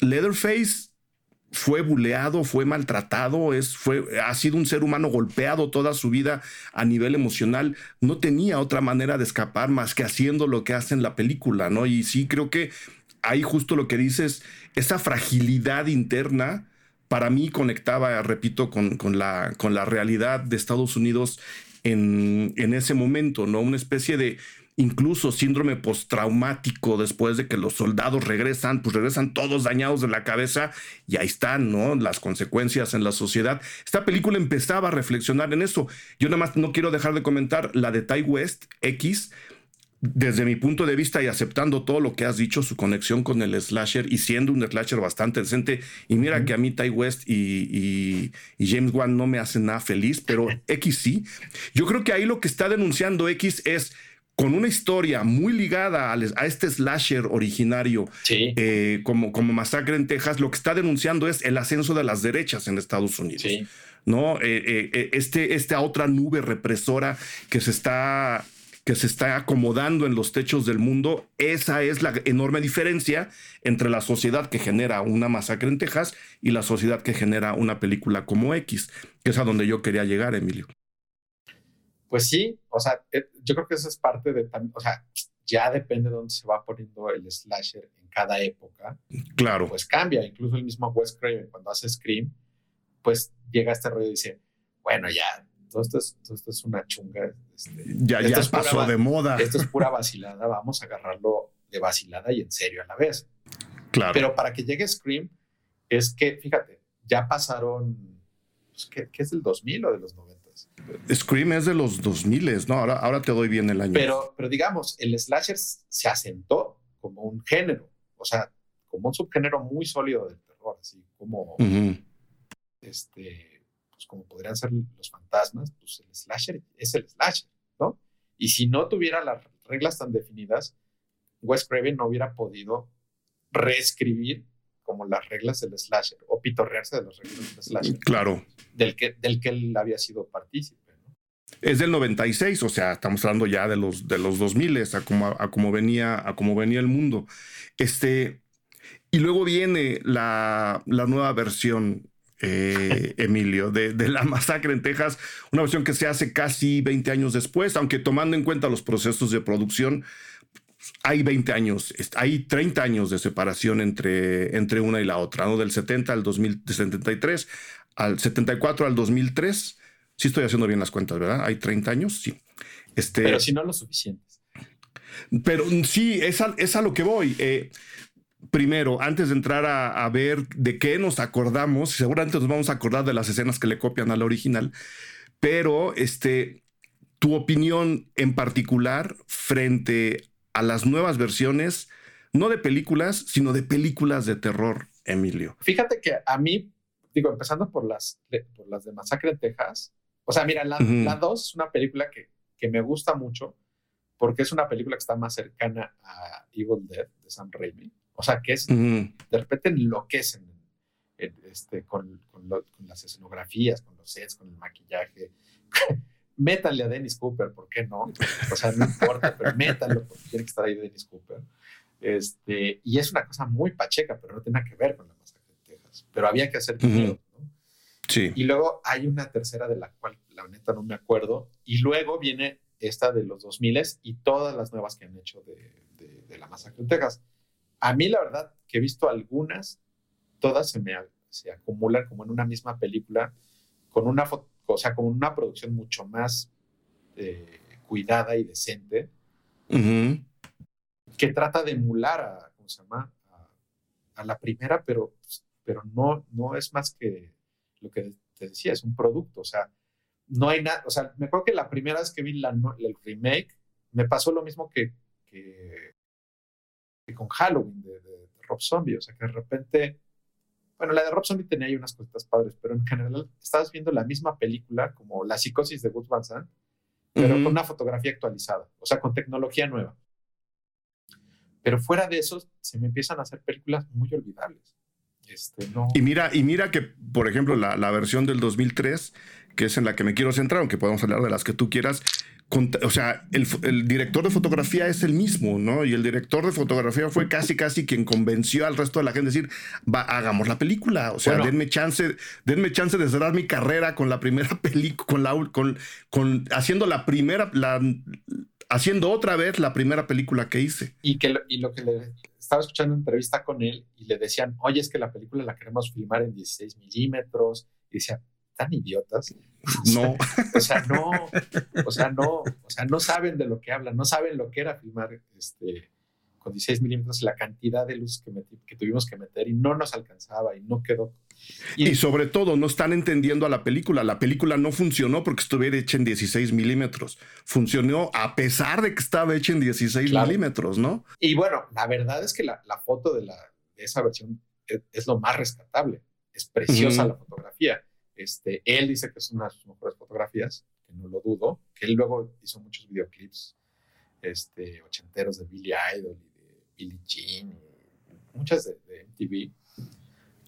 Leatherface fue buleado, fue maltratado, es, fue, ha sido un ser humano golpeado toda su vida a nivel emocional. No tenía otra manera de escapar más que haciendo lo que hace en la película, ¿no? Y sí creo que ahí justo lo que dices, esa fragilidad interna, para mí conectaba, repito, con, con, la, con la realidad de Estados Unidos en, en ese momento, ¿no? Una especie de incluso síndrome postraumático después de que los soldados regresan, pues regresan todos dañados de la cabeza y ahí están, ¿no? Las consecuencias en la sociedad. Esta película empezaba a reflexionar en eso. Yo nada más no quiero dejar de comentar la de Ty West X. Desde mi punto de vista y aceptando todo lo que has dicho, su conexión con el slasher y siendo un slasher bastante decente, y mira que a mí Ty West y, y James Wan no me hacen nada feliz, pero X sí. Yo creo que ahí lo que está denunciando X es con una historia muy ligada a, este slasher originario, eh, como, como Masacre en Texas, lo que está denunciando es el ascenso de las derechas en Estados Unidos. ¿no? Eh, eh, este, esta otra nube represora que se está que se está acomodando en los techos del mundo, esa es la enorme diferencia entre la sociedad que genera una masacre en Texas y la sociedad que genera una película como X, que es a donde yo quería llegar, Emilio. Pues sí, o sea, eh, yo creo que eso es parte de o sea, ya depende de dónde se va poniendo el slasher en cada época. Claro. Pues cambia, incluso el mismo Wes Craven cuando hace Scream, pues llega este rollo y dice, bueno, ya, todo esto es, todo esto es una chunga. Este, ya ya pasó de moda. Esto es pura vacilada, vamos a agarrarlo de vacilada y en serio a la vez. Claro. Pero para que llegue Scream, es que, fíjate, ya pasaron, pues, ¿qué, ¿qué, es del 2000 o de los 90? Scream es de los 2000, ¿no? Ahora, ahora te doy bien el año. Pero, pero digamos, el slasher se asentó como un género, o sea, como un subgénero muy sólido del terror, así como, este, pues como podrían ser los fantasmas, pues el slasher es el slasher, ¿no? Y si no tuviera las reglas tan definidas, Wes Craven no hubiera podido reescribir como las reglas del slasher o pitorrearse de las reglas del slasher. Claro. Del que, del que él había sido partícipe. Es del 96, o sea, estamos hablando ya de los, de los 2000, a como, a, como venía, a como venía el mundo. Este, y luego viene la, la nueva versión, eh, Emilio, de, de, la masacre en Texas, una versión que se hace casi 20 años después, aunque tomando en cuenta los procesos de producción, hay 20 años, hay 30 años de separación entre, entre una y la otra, ¿no? Del 70 al 2073, al 74 al 2003. Sí estoy haciendo bien las cuentas, ¿verdad? Hay 30 años, sí. Este, pero si no lo suficientes. Pero sí, es a, es a lo que voy. Eh, primero, antes de entrar a, a, ver de qué nos acordamos, seguramente nos vamos a acordar de las escenas que le copian a la original, pero este, tu opinión en particular frente a las nuevas versiones, no de películas, sino de películas de terror, Emilio. Fíjate que a mí, digo, empezando por las, por las de Masacre en Texas, o sea, mira, la 2 es una película que, que me gusta mucho porque es una película que está más cercana a Evil Dead de Sam Raimi. O sea, que es, de repente enloquecen este, con, con, con, las escenografías, con los sets, con el maquillaje. Métanle a Dennis Cooper, ¿por qué no? O sea, no importa, pero métanlo porque tiene que estar ahí Dennis Cooper. Este, y es una cosa muy pacheca, pero no tiene nada que ver con la masacre de Texas. Pero había que hacer. Sí. Y luego hay una tercera de la cual la neta no me acuerdo. Y luego viene esta de los 2000 y todas las nuevas que han hecho de, de, la masacre de Texas. A mí, la verdad, que he visto algunas, todas se me se acumulan como en una misma película, con una foto o sea, con una producción mucho más eh, cuidada y decente, que trata de emular a, ¿cómo se llama? A, la primera, pero, pero no, no es más que lo que te decía, es un producto, o sea, no hay nada, o sea, me acuerdo que la primera vez que vi la, el remake, me pasó lo mismo que, que, con Halloween de, de, Rob Zombie, o sea, que de repente bueno, la de Rob Zombie tenía ahí unas cositas padres, pero en general estabas viendo la misma película como La psicosis de Gus Van Sant, pero con una fotografía actualizada, o sea, con tecnología nueva. Pero fuera de eso, se me empiezan a hacer películas muy olvidables. Este, no... Y mira, y mira que, por ejemplo, la, la versión del 2003, que es en la que me quiero centrar, aunque podemos hablar de las que tú quieras, o sea, el, director de fotografía es el mismo, ¿no? Y el director de fotografía fue casi, casi quien convenció al resto de la gente de decir, va, hagamos la película. O sea, denme chance, denme chance de cerrar mi carrera con la primera película, con la, con, con, haciendo la primera, la, haciendo otra vez la primera película que hice. Y que y lo que le estaba escuchando una entrevista con él y le decían, oye, es que la película la queremos filmar en 16 milímetros. Y decía, tan idiotas. No. O sea, no, o sea, no, o sea, no saben de lo que hablan, no saben lo que era filmar este, con 16 milímetros, la cantidad de luz que, que, tuvimos que meter y no nos alcanzaba y no quedó. Y, sobre todo, no están entendiendo a la película. La película no funcionó porque estuviera hecha en 16 milímetros. Funcionó a pesar de que estaba hecha en 16 milímetros, ¿no? Y bueno, la verdad es que la, foto de, la, de esa versión es, lo más rescatable. Es preciosa la fotografía este, él dice que es una de sus mejores fotografías, que no lo dudo, que él luego hizo muchos videoclips este, ochenteros de Billy Idol y de Billie Jean, y muchas de, MTV.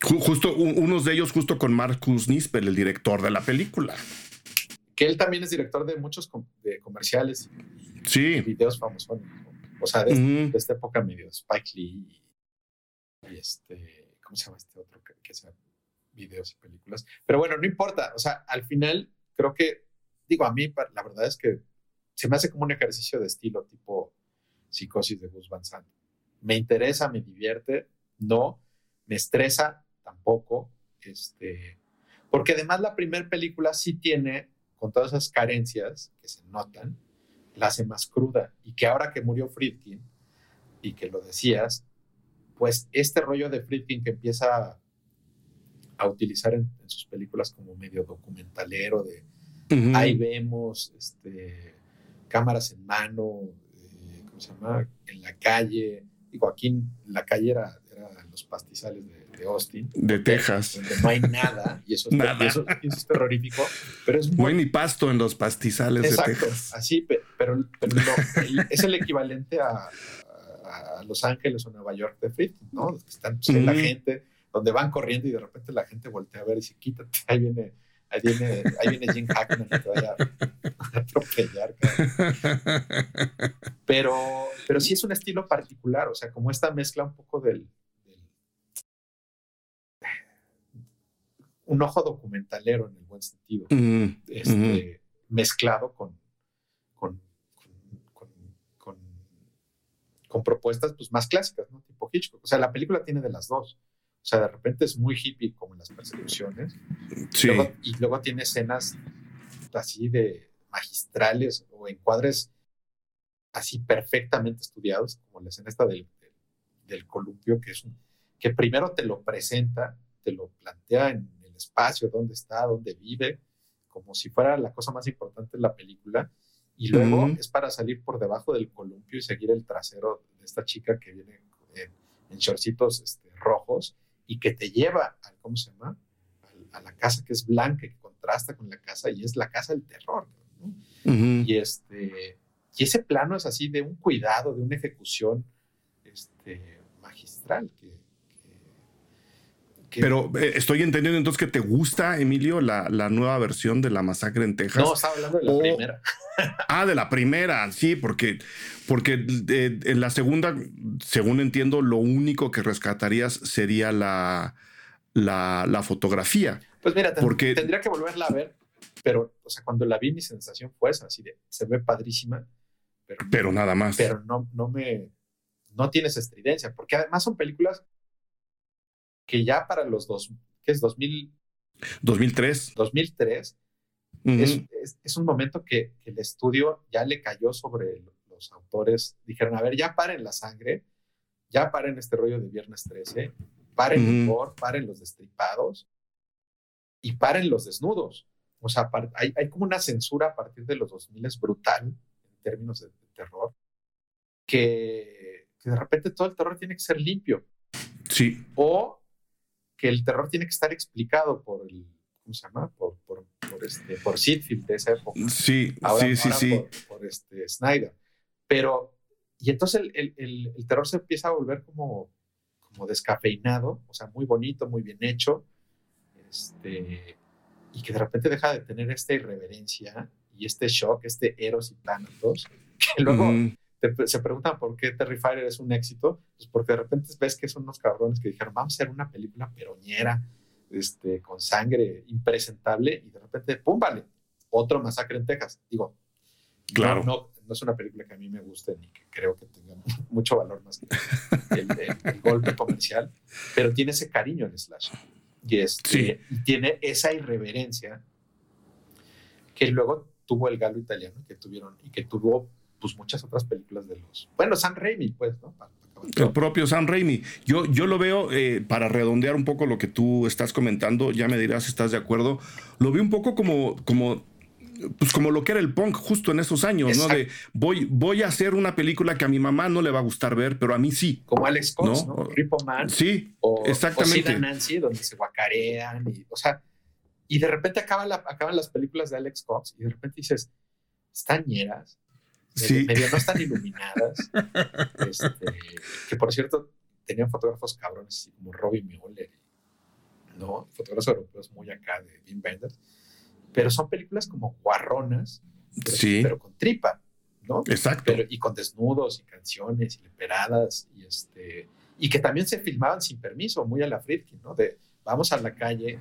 Justo, unos de ellos justo con Marcus Nispel, el director de la película. Que él también es director de muchos de comerciales y, sí. videos famosos. O sea, de, esta época medio Spike Lee y, este, ¿cómo se llama este otro que, que se videos y películas. Pero bueno, no importa. O sea, al final creo que, digo, a mí la verdad es que se me hace como un ejercicio de estilo tipo psicosis de Gus Van Sant. Me interesa, me divierte, no, me estresa tampoco, este, porque además la primera película sí tiene, con todas esas carencias que se notan, la hace más cruda y que ahora que murió Friedkin y que lo decías, pues este rollo de Friedkin que empieza a utilizar en, sus películas como medio documentalero de ahí vemos este, cámaras en mano, eh, ¿cómo se llama? En la calle. Digo, aquí en la calle era, los pastizales de, Austin. De Texas. Donde no hay nada, y eso, eso, es terrorífico, pero es muy... No hay ni pasto en los pastizales de Texas. Así, pero, pero es el equivalente a, a, Los Ángeles o Nueva York de Friedkin, ¿no? Están pues, la gente donde van corriendo y de repente la gente voltea a ver y dice, quítate, ahí viene, ahí viene, ahí viene Jim Hackman que te vaya a atropellar. Pero, pero sí es un estilo particular, o sea, como esta mezcla un poco del, un ojo documentalero en el buen sentido, este, mezclado con, con, con, con, propuestas pues, más clásicas, ¿no? Tipo Hitchcock. O sea, la película tiene de las dos. O sea, de repente es muy hippie como en las persecuciones. Sí. y luego tiene escenas así de magistrales o encuadres así perfectamente estudiados, como la escena esta del, del, columpio, que es un, que primero te lo presenta, te lo plantea en espacio, dónde está, dónde vive, como si fuera la cosa más importante de la película, y luego es para salir por debajo del columpio y seguir el trasero de esta chica que viene en, en shortcitos este, rojos y que te lleva, a, ¿cómo se llama? A, la casa que es blanca, que contrasta con la casa y es la casa del terror. Y, este, y ese plano es así de un cuidado, de una ejecución este, magistral que, pero eh, estoy entendiendo entonces que te gusta, Emilio, la, la, nueva versión de la masacre en Texas. No, estaba hablando de la primera. ah, de la primera, sí, porque, porque eh, en la segunda, según entiendo, lo único que rescatarías sería la, la, fotografía. Pues mira, porque... tendría que volverla a ver, pero, o sea, cuando la vi, mi sensación fue esa, así de, se ve padrísima, pero, pero nada más. Pero no, no me, no tienes estridencia, porque además son películas que ya para los dos, ¿qué es? 2000, 2003. 2003. es, es, un momento que, el estudio ya le cayó sobre los autores. Dijeron, a ver, ya paren la sangre, ya paren este rollo de Viernes 13, paren el humor, paren los destripados y paren los desnudos. O sea, hay, hay, como una censura a partir de los 2000 es brutal en términos de, terror, que, que, de repente todo el terror tiene que ser limpio. Sí. O que el terror tiene que estar explicado por el, ¿cómo se llama? Por, por, por este, por de esa época. Sí, sí, sí, sí. Por, este Snyder. Pero, y entonces el, el, el, terror se empieza a volver como, como descafeinado, o sea, muy bonito, muy bien hecho, este, y que de repente deja de tener esta irreverencia y este shock, este Eros y Thanatos, que luego se preguntan por qué Terrifier es un éxito, pues porque de repente ves que son unos cabrones que dijeron, vamos a hacer una película peroñera, este, con sangre impresentable, y de repente, ¡pum! Vale, otro masacre en Texas. Digo, claro. No, no, es una película que a mí me guste ni que creo que tenga mucho valor más que el, golpe comercial, pero tiene ese cariño en Slash. Y, este, y tiene esa irreverencia que luego tuvo el galo italiano que tuvieron y que tuvo pues muchas otras películas de los bueno Sam Raimi pues no el propio Sam Raimi. Yo, yo lo veo, eh, para redondear un poco lo que tú estás comentando, ya me dirás si estás de acuerdo, lo veo un poco como, como pues como lo que era el punk justo en esos años, ¿no? De voy, voy a hacer una película que a mi mamá no le va a gustar ver, pero a mí sí. Como Alex Cox, ¿no? ¿no? Man. Sí, o, exactamente. O Nancy, donde se guacarean y, o sea, y de repente acaban, la, acaban las películas de Alex Cox y de repente dices, están ñeras, sí. medio no están iluminadas, este, que por cierto tenían fotógrafos cabrones como Robbie Mueller, ¿no? Fotógrafos europeos muy acá de Dean Benders pero son películas como guarronas, pero, sí. pero con tripa, ¿no? Exacto. y con desnudos y canciones y leperadas y este y que también se filmaban sin permiso, muy a la Friedkin, ¿no? De vamos a la calle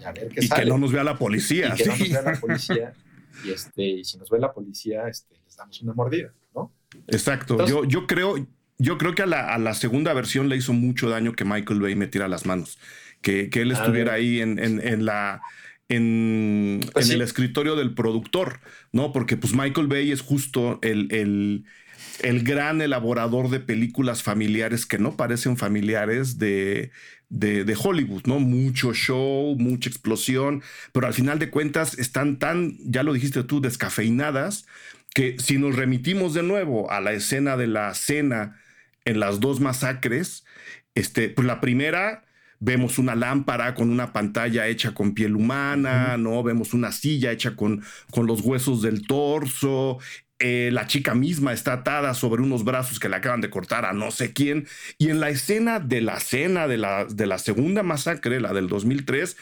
y a ver qué y sale. que no nos vea la policía. Y que no nos vea la policía. y, este, y si nos ve la policía, este, les damos una mordida, ¿no? Exacto. yo, yo creo, yo creo que a la, a la, segunda versión le hizo mucho daño que Michael Bay metiera las manos. Que, que él estuviera ahí en, en, en la en, pues el escritorio del productor, ¿no? Porque pues Michael Bay es justo el, el, el, gran elaborador de películas familiares que no parecen familiares de, de, de, Hollywood, ¿no? Mucho show, mucha explosión, pero al final de cuentas están tan, ya lo dijiste tú, descafeinadas, que si nos remitimos de nuevo a la escena de la cena en las dos masacres, este, pues la primera vemos una lámpara con una pantalla hecha con piel humana, ¿no? Vemos una silla hecha con, con los huesos del torso. Eh, la chica misma está atada sobre unos brazos que le acaban de cortar a no sé quién. Y en la escena de la cena de la, de la segunda masacre, la del 2003,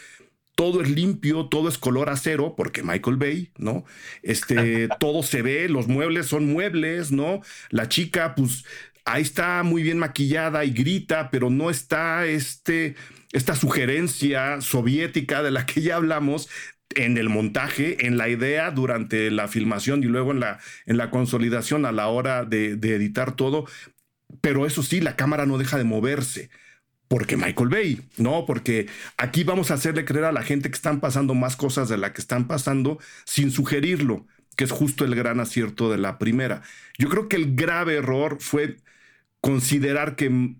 todo es limpio, todo es color acero, porque Michael Bay, ¿no? Este, todo se ve, los muebles son muebles, ¿no? La chica, pues, ahí está muy bien maquillada y grita, pero no está este, esta sugerencia soviética de la que ya hablamos en el montaje, en la idea durante la filmación y luego en la, en la consolidación a la hora de, de editar todo. Pero eso sí, la cámara no deja de moverse porque Michael Bay, ¿no? Porque aquí vamos a hacerle creer a la gente que están pasando más cosas de las que están pasando sin sugerirlo, que es justo el gran acierto de la primera. Yo creo que el grave error fue considerar que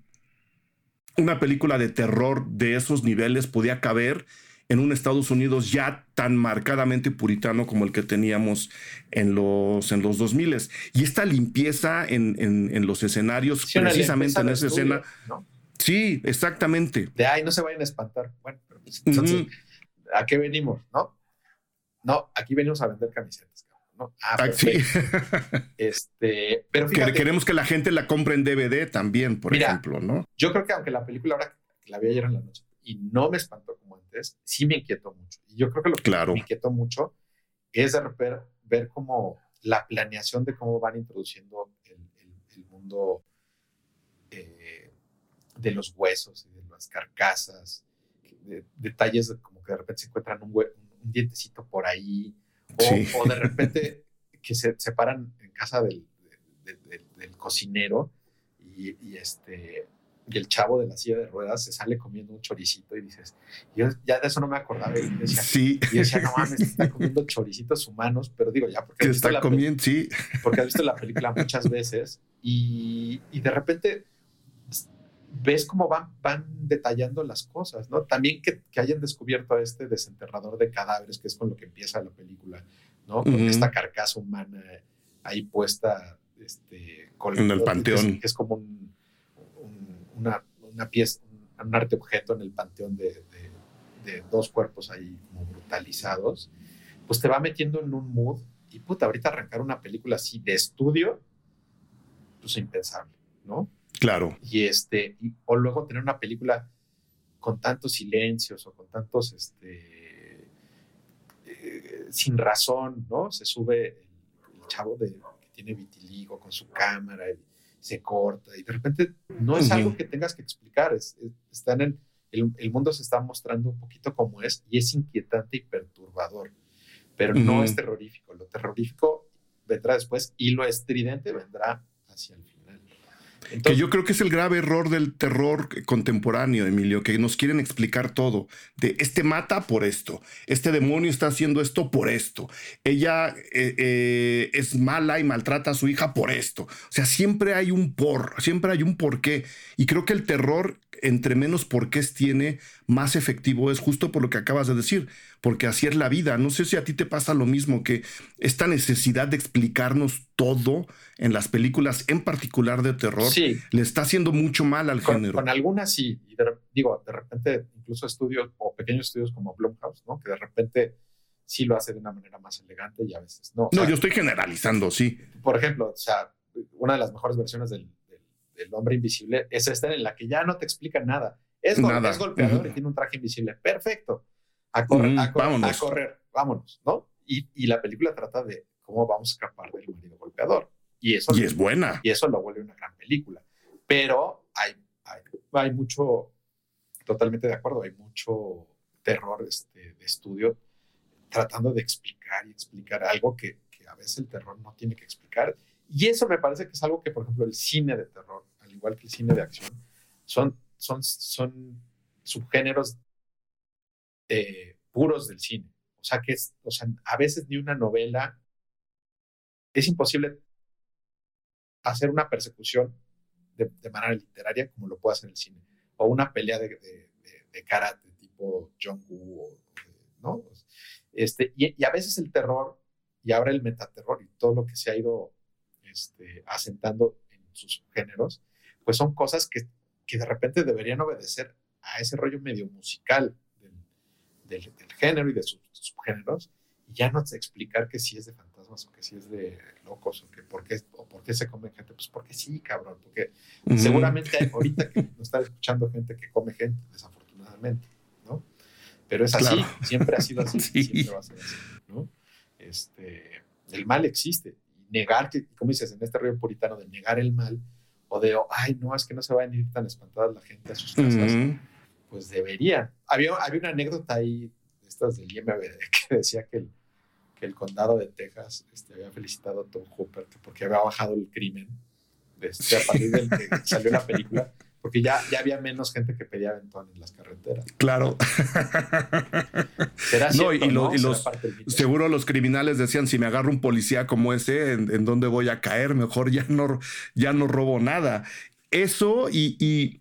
una película de terror de esos niveles podía caber en un Estados Unidos ya tan marcadamente puritano como el que teníamos en los, en los 2000. Y esta limpieza en, en, los escenarios, precisamente en esa escena. Sí, exactamente. De ahí no se vayan a espantar. Bueno, pues, entonces, ¿a qué venimos? ¿No? No, aquí venimos a vender camisetas. Ah, ah sí. este, pero queremos que la gente la compre en DVD también, por ejemplo, ¿no? Yo creo que aunque la película ahora la vi ayer en la noche y no me espantó antes, sí me inquietó mucho. Y yo creo que lo que me inquietó mucho es de ver, ver como la planeación de cómo van introduciendo el, mundo eh, de los huesos y de las carcasas, detalles como que de repente se encuentran un, un dientecito por ahí, o, de repente que se separan en casa del, del, cocinero y, este, y el chavo de la silla de ruedas se sale comiendo un choricito y dices, yo ya de eso no me acordaba. Y decía, sí. y decía no mames, está comiendo choricitos humanos, pero digo ya, porque, has visto, la comiendo, sí. porque has visto la película muchas veces y, y de repente ves cómo van, van detallando las cosas, ¿no? También que, que, hayan descubierto a este desenterrador de cadáveres, que es con lo que empieza la película, ¿no? Con esta carcasa humana ahí puesta, este, en el panteón. Que es, como un, una, una, pieza, un, arte objeto en el panteón de, de, dos cuerpos ahí como brutalizados, pues te va metiendo en un mood y puta, ahorita arrancar una película así de estudio, pues impensable, ¿no? Claro. Y este, o luego tener una película con tantos silencios o con tantos este, eh, sin razón, ¿no? Se sube el, chavo de, que tiene vitiligo con su cámara y se corta y de repente no es algo que tengas que explicar, es, está en el, el, mundo se está mostrando un poquito como es y es inquietante y perturbador, pero no es terrorífico. Lo terrorífico vendrá después y lo estridente vendrá hacia el final que yo creo que es el grave error del terror contemporáneo, Emilio, que nos quieren explicar todo. De este mata por esto, este demonio está haciendo esto por esto, ella eh, eh, es mala y maltrata a su hija por esto. O sea, siempre hay un por, siempre hay un porqué. Y creo que el terror, entre menos porqués tiene, más efectivo es justo por lo que acabas de decir porque así es la vida. No sé si a ti te pasa lo mismo, que esta necesidad de explicarnos todo en las películas, en particular de terror, le está haciendo mucho mal al género. Con algunas sí, y digo, de repente incluso estudios o pequeños estudios como Blumhouse, ¿no? que de repente sí lo hace de una manera más elegante y a veces no. no, yo estoy generalizando, sí. Por ejemplo, o sea, una de las mejores versiones del, del, hombre invisible es esta en la que ya no te explica nada. Es, nada. es golpeador y tiene un traje invisible. Perfecto a correr, a, correr, vámonos, ¿no? Y, la película trata de cómo vamos a escapar del marido golpeador. Y eso y es buena. Y eso lo vuelve una gran película. Pero hay, hay, mucho, totalmente de acuerdo, hay mucho terror este, de estudio tratando de explicar y explicar algo que, que, a veces el terror no tiene que explicar. Y eso me parece que es algo que, por ejemplo, el cine de terror, igual que el cine de acción, son, son, son subgéneros puros del cine. O sea, que es, o sea, a veces ni una novela es imposible hacer una persecución de, manera literaria como lo puede hacer el cine. O una pelea de, de, karate tipo John Woo, ¿no? Este, y, a veces el terror, y ahora el metaterror y todo lo que se ha ido este, asentando en sus géneros, pues son cosas que, que de repente deberían obedecer a ese rollo medio musical del, género y de sus, subgéneros, y ya no te explicar que sí es de fantasmas o que sí es de locos o que por qué, o por qué se come gente, pues porque sí, cabrón, porque seguramente hay ahorita que nos está escuchando gente que come gente, desafortunadamente, ¿no? Pero es así, siempre ha sido así, siempre va a ser así, ¿no? Este, el mal existe, y negar que, como dices, en este río puritano de negar el mal, o de, ay, no, es que no se va a ir tan espantada la gente a sus casas pues deberían. Había, había una anécdota ahí, estas del IMBD, que decía que el, que el condado de Texas este, había felicitado a Tom Hooper porque había bajado el crimen. Este, a partir del que salió la película, porque ya, ya había menos gente que pedía aventón en las carreteras. Claro. ¿Será no, y, los, seguro los criminales decían, si me agarro un policía como ese, ¿en, ¿en, dónde voy a caer? Mejor ya no, ya no robo nada. Eso y,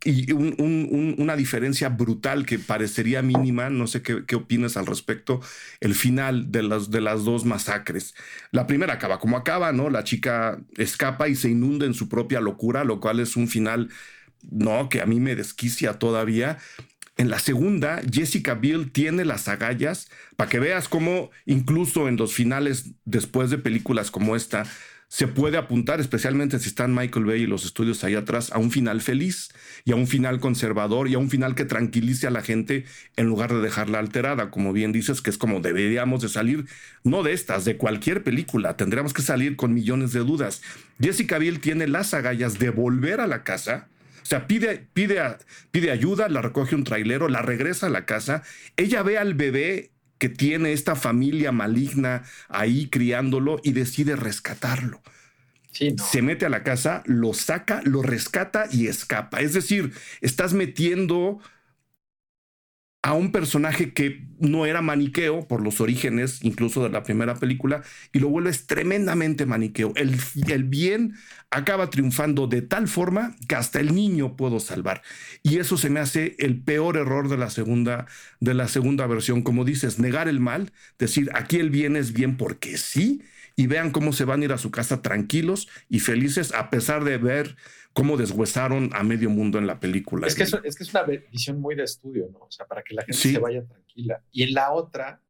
una diferencia brutal que parecería mínima, no sé qué, opinas al respecto, el final de las, de las dos masacres. La primera acaba como acaba, ¿no? La chica escapa y se inunda en su propia locura, lo cual es un final, no, que a mí me desquicia todavía. En la segunda, Jessica Biel tiene las agallas para que veas cómo incluso en los finales después de películas como esta, se puede apuntar, especialmente si están Michael Bay y los estudios ahí atrás, a un final feliz y a un final conservador y a un final que tranquilice a la gente en lugar de dejarla alterada, como bien dices, que es como deberíamos de salir, no de estas, de cualquier película, tendríamos que salir con millones de dudas. Jessica Biel tiene las agallas de volver a la casa, o sea, pide, pide, pide ayuda, la recoge un trailero, la regresa a la casa, ella ve al bebé que tiene esta familia maligna ahí criándolo y decide rescatarlo. Se mete a la casa, lo saca, lo rescata y escapa. Es decir, estás metiendo a un personaje que no era maniqueo por los orígenes, incluso de la primera película, y lo vuelves tremendamente maniqueo. El, el, bien acaba triunfando de tal forma que hasta el niño puedo salvar. Y eso se me hace el peor error de la segunda, de la segunda versión. Como dices, negar el mal, decir aquí el bien es bien porque sí, y vean cómo se van a ir a su casa tranquilos y felices a pesar de ver cómo deshuesaron a medio mundo en la película. Es que, es, es que es una visión muy de estudio, ¿no? O sea, para que la gente se vaya tranquila. Y en la otra,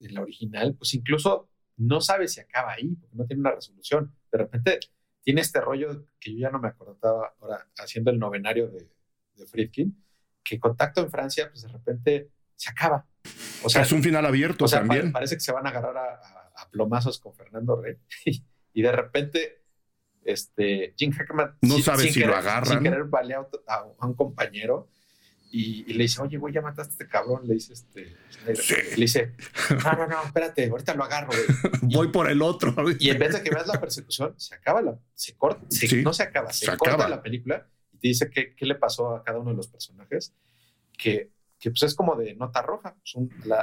en la original, pues incluso no sabe si acaba ahí, porque no tiene una resolución. De repente tiene este rollo que yo ya no me acordaba ahora haciendo el novenario de, de Friedkin, que Contacto en Francia, pues de repente se acaba. O sea, es un final abierto o sea, también. Parece que se van a agarrar a, plomazos con Fernando Rey y, de repente este, Jim Hackman no sabe si lo agarran. Sin querer balea a, un compañero y, le dice, oye, güey, ya mataste a este cabrón. Le dice, este, le dice, no, no, no, espérate, ahorita lo agarro, Voy por el otro. Y en vez de que veas la persecución, se acaba la, se corta, no se acaba, se, corta la película y te dice qué, qué le pasó a cada uno de los personajes, que, que pues es como de nota roja.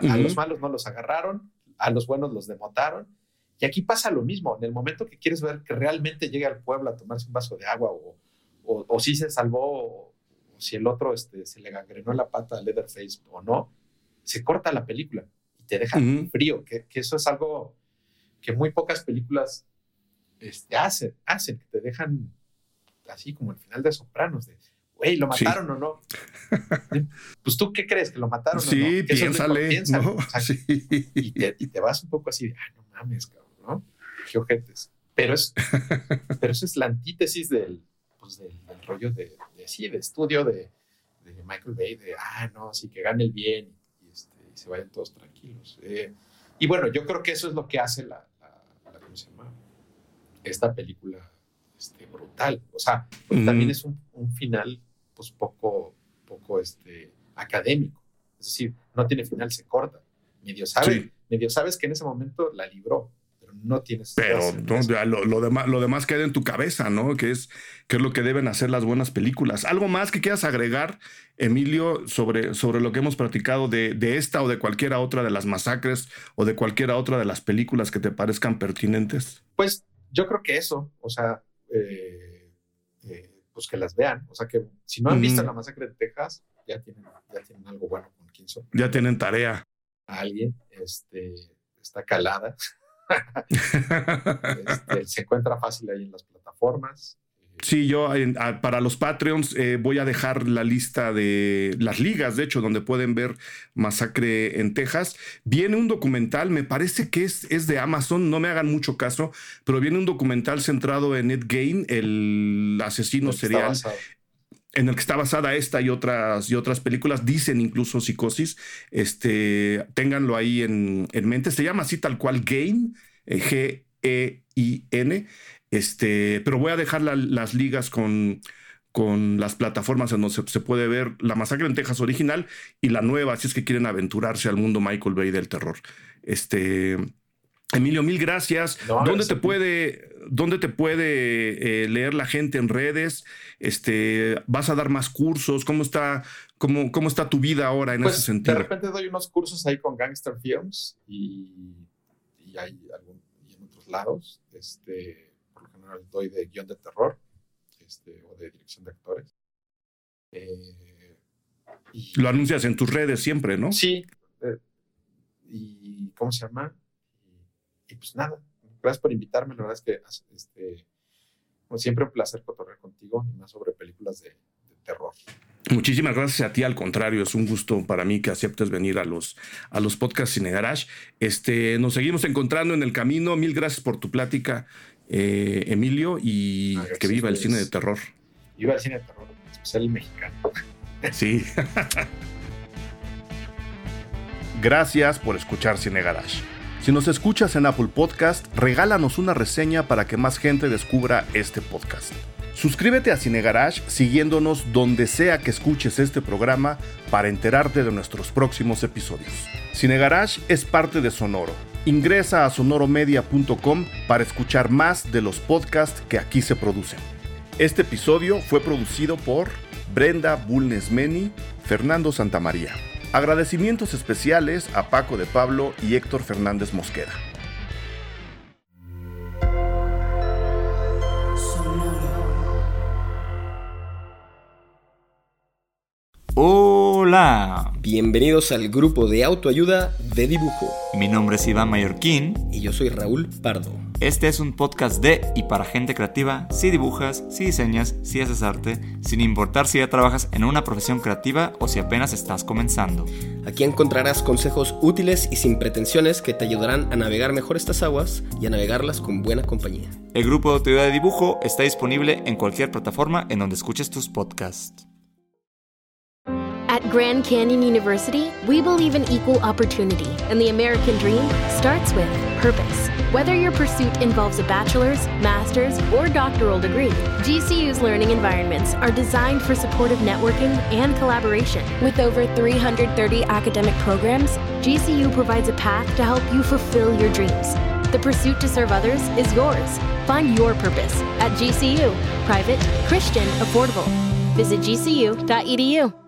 A los malos no los agarraron, a los buenos los demotaron. Y aquí pasa lo mismo. En el momento que quieres ver que realmente llegue al pueblo a tomarse un vaso de agua o, o, o si se salvó si el otro este, se le gangrenó la pata a Leatherface o no, se corta la película y te deja frío, que, eso es algo que muy pocas películas este, hacen, hacen, que te dejan así como el final de Sopranos, de, güey, ¿lo mataron o no? pues tú, ¿qué crees? ¿Que lo mataron sí, o no? piénsale. y, te, y, te, vas un poco así, ah, no mames, cabrón, ¿no? Qué ojetes. Pero, es, pero eso es la antítesis del, pues, del, rollo de, sí, de estudio de, Michael Bay, de, ah, no, sí, que gane el bien y, este, se vayan todos tranquilos. Eh, y bueno, yo creo que eso es lo que hace la, ¿cómo se llama? Esta película este, brutal. O sea, también es un, final, pues, poco, poco este, académico. Es decir, no tiene final, se corta. Medio, sabe, medio sabes que en ese momento la libró no tienes. Pero lo, demás, lo demás queda en tu cabeza, ¿no? Que es, que es lo que deben hacer las buenas películas. ¿Algo más que quieras agregar, Emilio, sobre, sobre lo que hemos platicado de, esta o de cualquiera otra de las masacres o de cualquiera otra de las películas que te parezcan pertinentes? Pues yo creo que eso, o sea, eh, eh, pues que las vean. O sea, que si no han visto la masacre de Texas, ya tienen, ya tienen algo bueno con Kinson. Ya tienen tarea. alguien, este, está calada. Este, se encuentra fácil ahí en las plataformas. Sí, yo para los Patreons eh, voy a dejar la lista de las ligas, de hecho, donde pueden ver Masacre en Texas. Viene un documental, me parece que es, es de Amazon, no me hagan mucho caso, pero viene un documental centrado en Ed Gain, el asesino serial en el que está basada esta y otras, y otras películas, dicen incluso Psicosis, este, ténganlo ahí en, mente, se llama así tal cual Game, eh, G-E-I-N, este, pero voy a dejar las ligas con, con las plataformas en donde se, puede ver La Masacre en Texas original y la nueva, si es que quieren aventurarse al mundo Michael Bay del terror. Este, Emilio, mil gracias. ¿Dónde, te puede, ¿Dónde te puede eh, leer la gente en redes? Este, ¿Vas a dar más cursos? ¿Cómo está, cómo, cómo está tu vida ahora en pues, ese sentido? De repente doy unos cursos ahí con Gangster Films y, y hay algún, y en otros lados. Este, por lo general doy de guion de terror este, o de dirección de actores. Eh, lo anuncias en tus redes siempre, ¿no? Sí. Eh, ¿Y cómo se llama? Y pues nada, gracias por invitarme. La verdad es que, este, como siempre, un placer cotorrear contigo y más sobre películas de, terror. Muchísimas gracias a ti, al contrario, es un gusto para mí que aceptes venir a los, a los podcasts Cine Garage. Este, nos seguimos encontrando en el camino. Mil gracias por tu plática, eh, Emilio, y ah, que viva el cine de terror. Viva el cine de terror, especial el mexicano. Sí. gracias por escuchar Cine Garage. Si nos escuchas en Apple Podcast, regálanos una reseña para que más gente descubra este podcast. Suscríbete a Cine Garage siguiéndonos donde sea que escuches este programa para enterarte de nuestros próximos episodios. Cine Garage es parte de Sonoro. Ingresa a sonoromedia.com para escuchar más de los podcasts que aquí se producen. Este episodio fue producido por Brenda Bulnesmeni, Fernando Santamaría. Agradecimientos especiales a Paco de Pablo y Héctor Fernández Mosqueda. Hola. Bienvenidos al grupo de autoayuda de dibujo. Mi nombre es Iván Mallorquín. Y yo soy Raúl Pardo. Este es un podcast de y para gente creativa, si dibujas, si diseñas, si haces arte, sin importar si ya trabajas en una profesión creativa o si apenas estás comenzando. Aquí encontrarás consejos útiles y sin pretensiones que te ayudarán a navegar mejor estas aguas y a navegarlas con buena compañía. El grupo de autoayuda de dibujo está disponible en cualquier plataforma en donde escuches tus podcasts. At Grand Canyon University, we believe in equal opportunity, and the American dream starts with purpose. Whether your pursuit involves a bachelor's, master's, or doctoral degree, GCU's learning environments are designed for supportive networking and collaboration. With over 330 academic programs, GCU provides a path to help you fulfill your dreams. The pursuit to serve others is yours. Find your purpose at GCU. Private, Christian, affordable. Visit gcu.edu.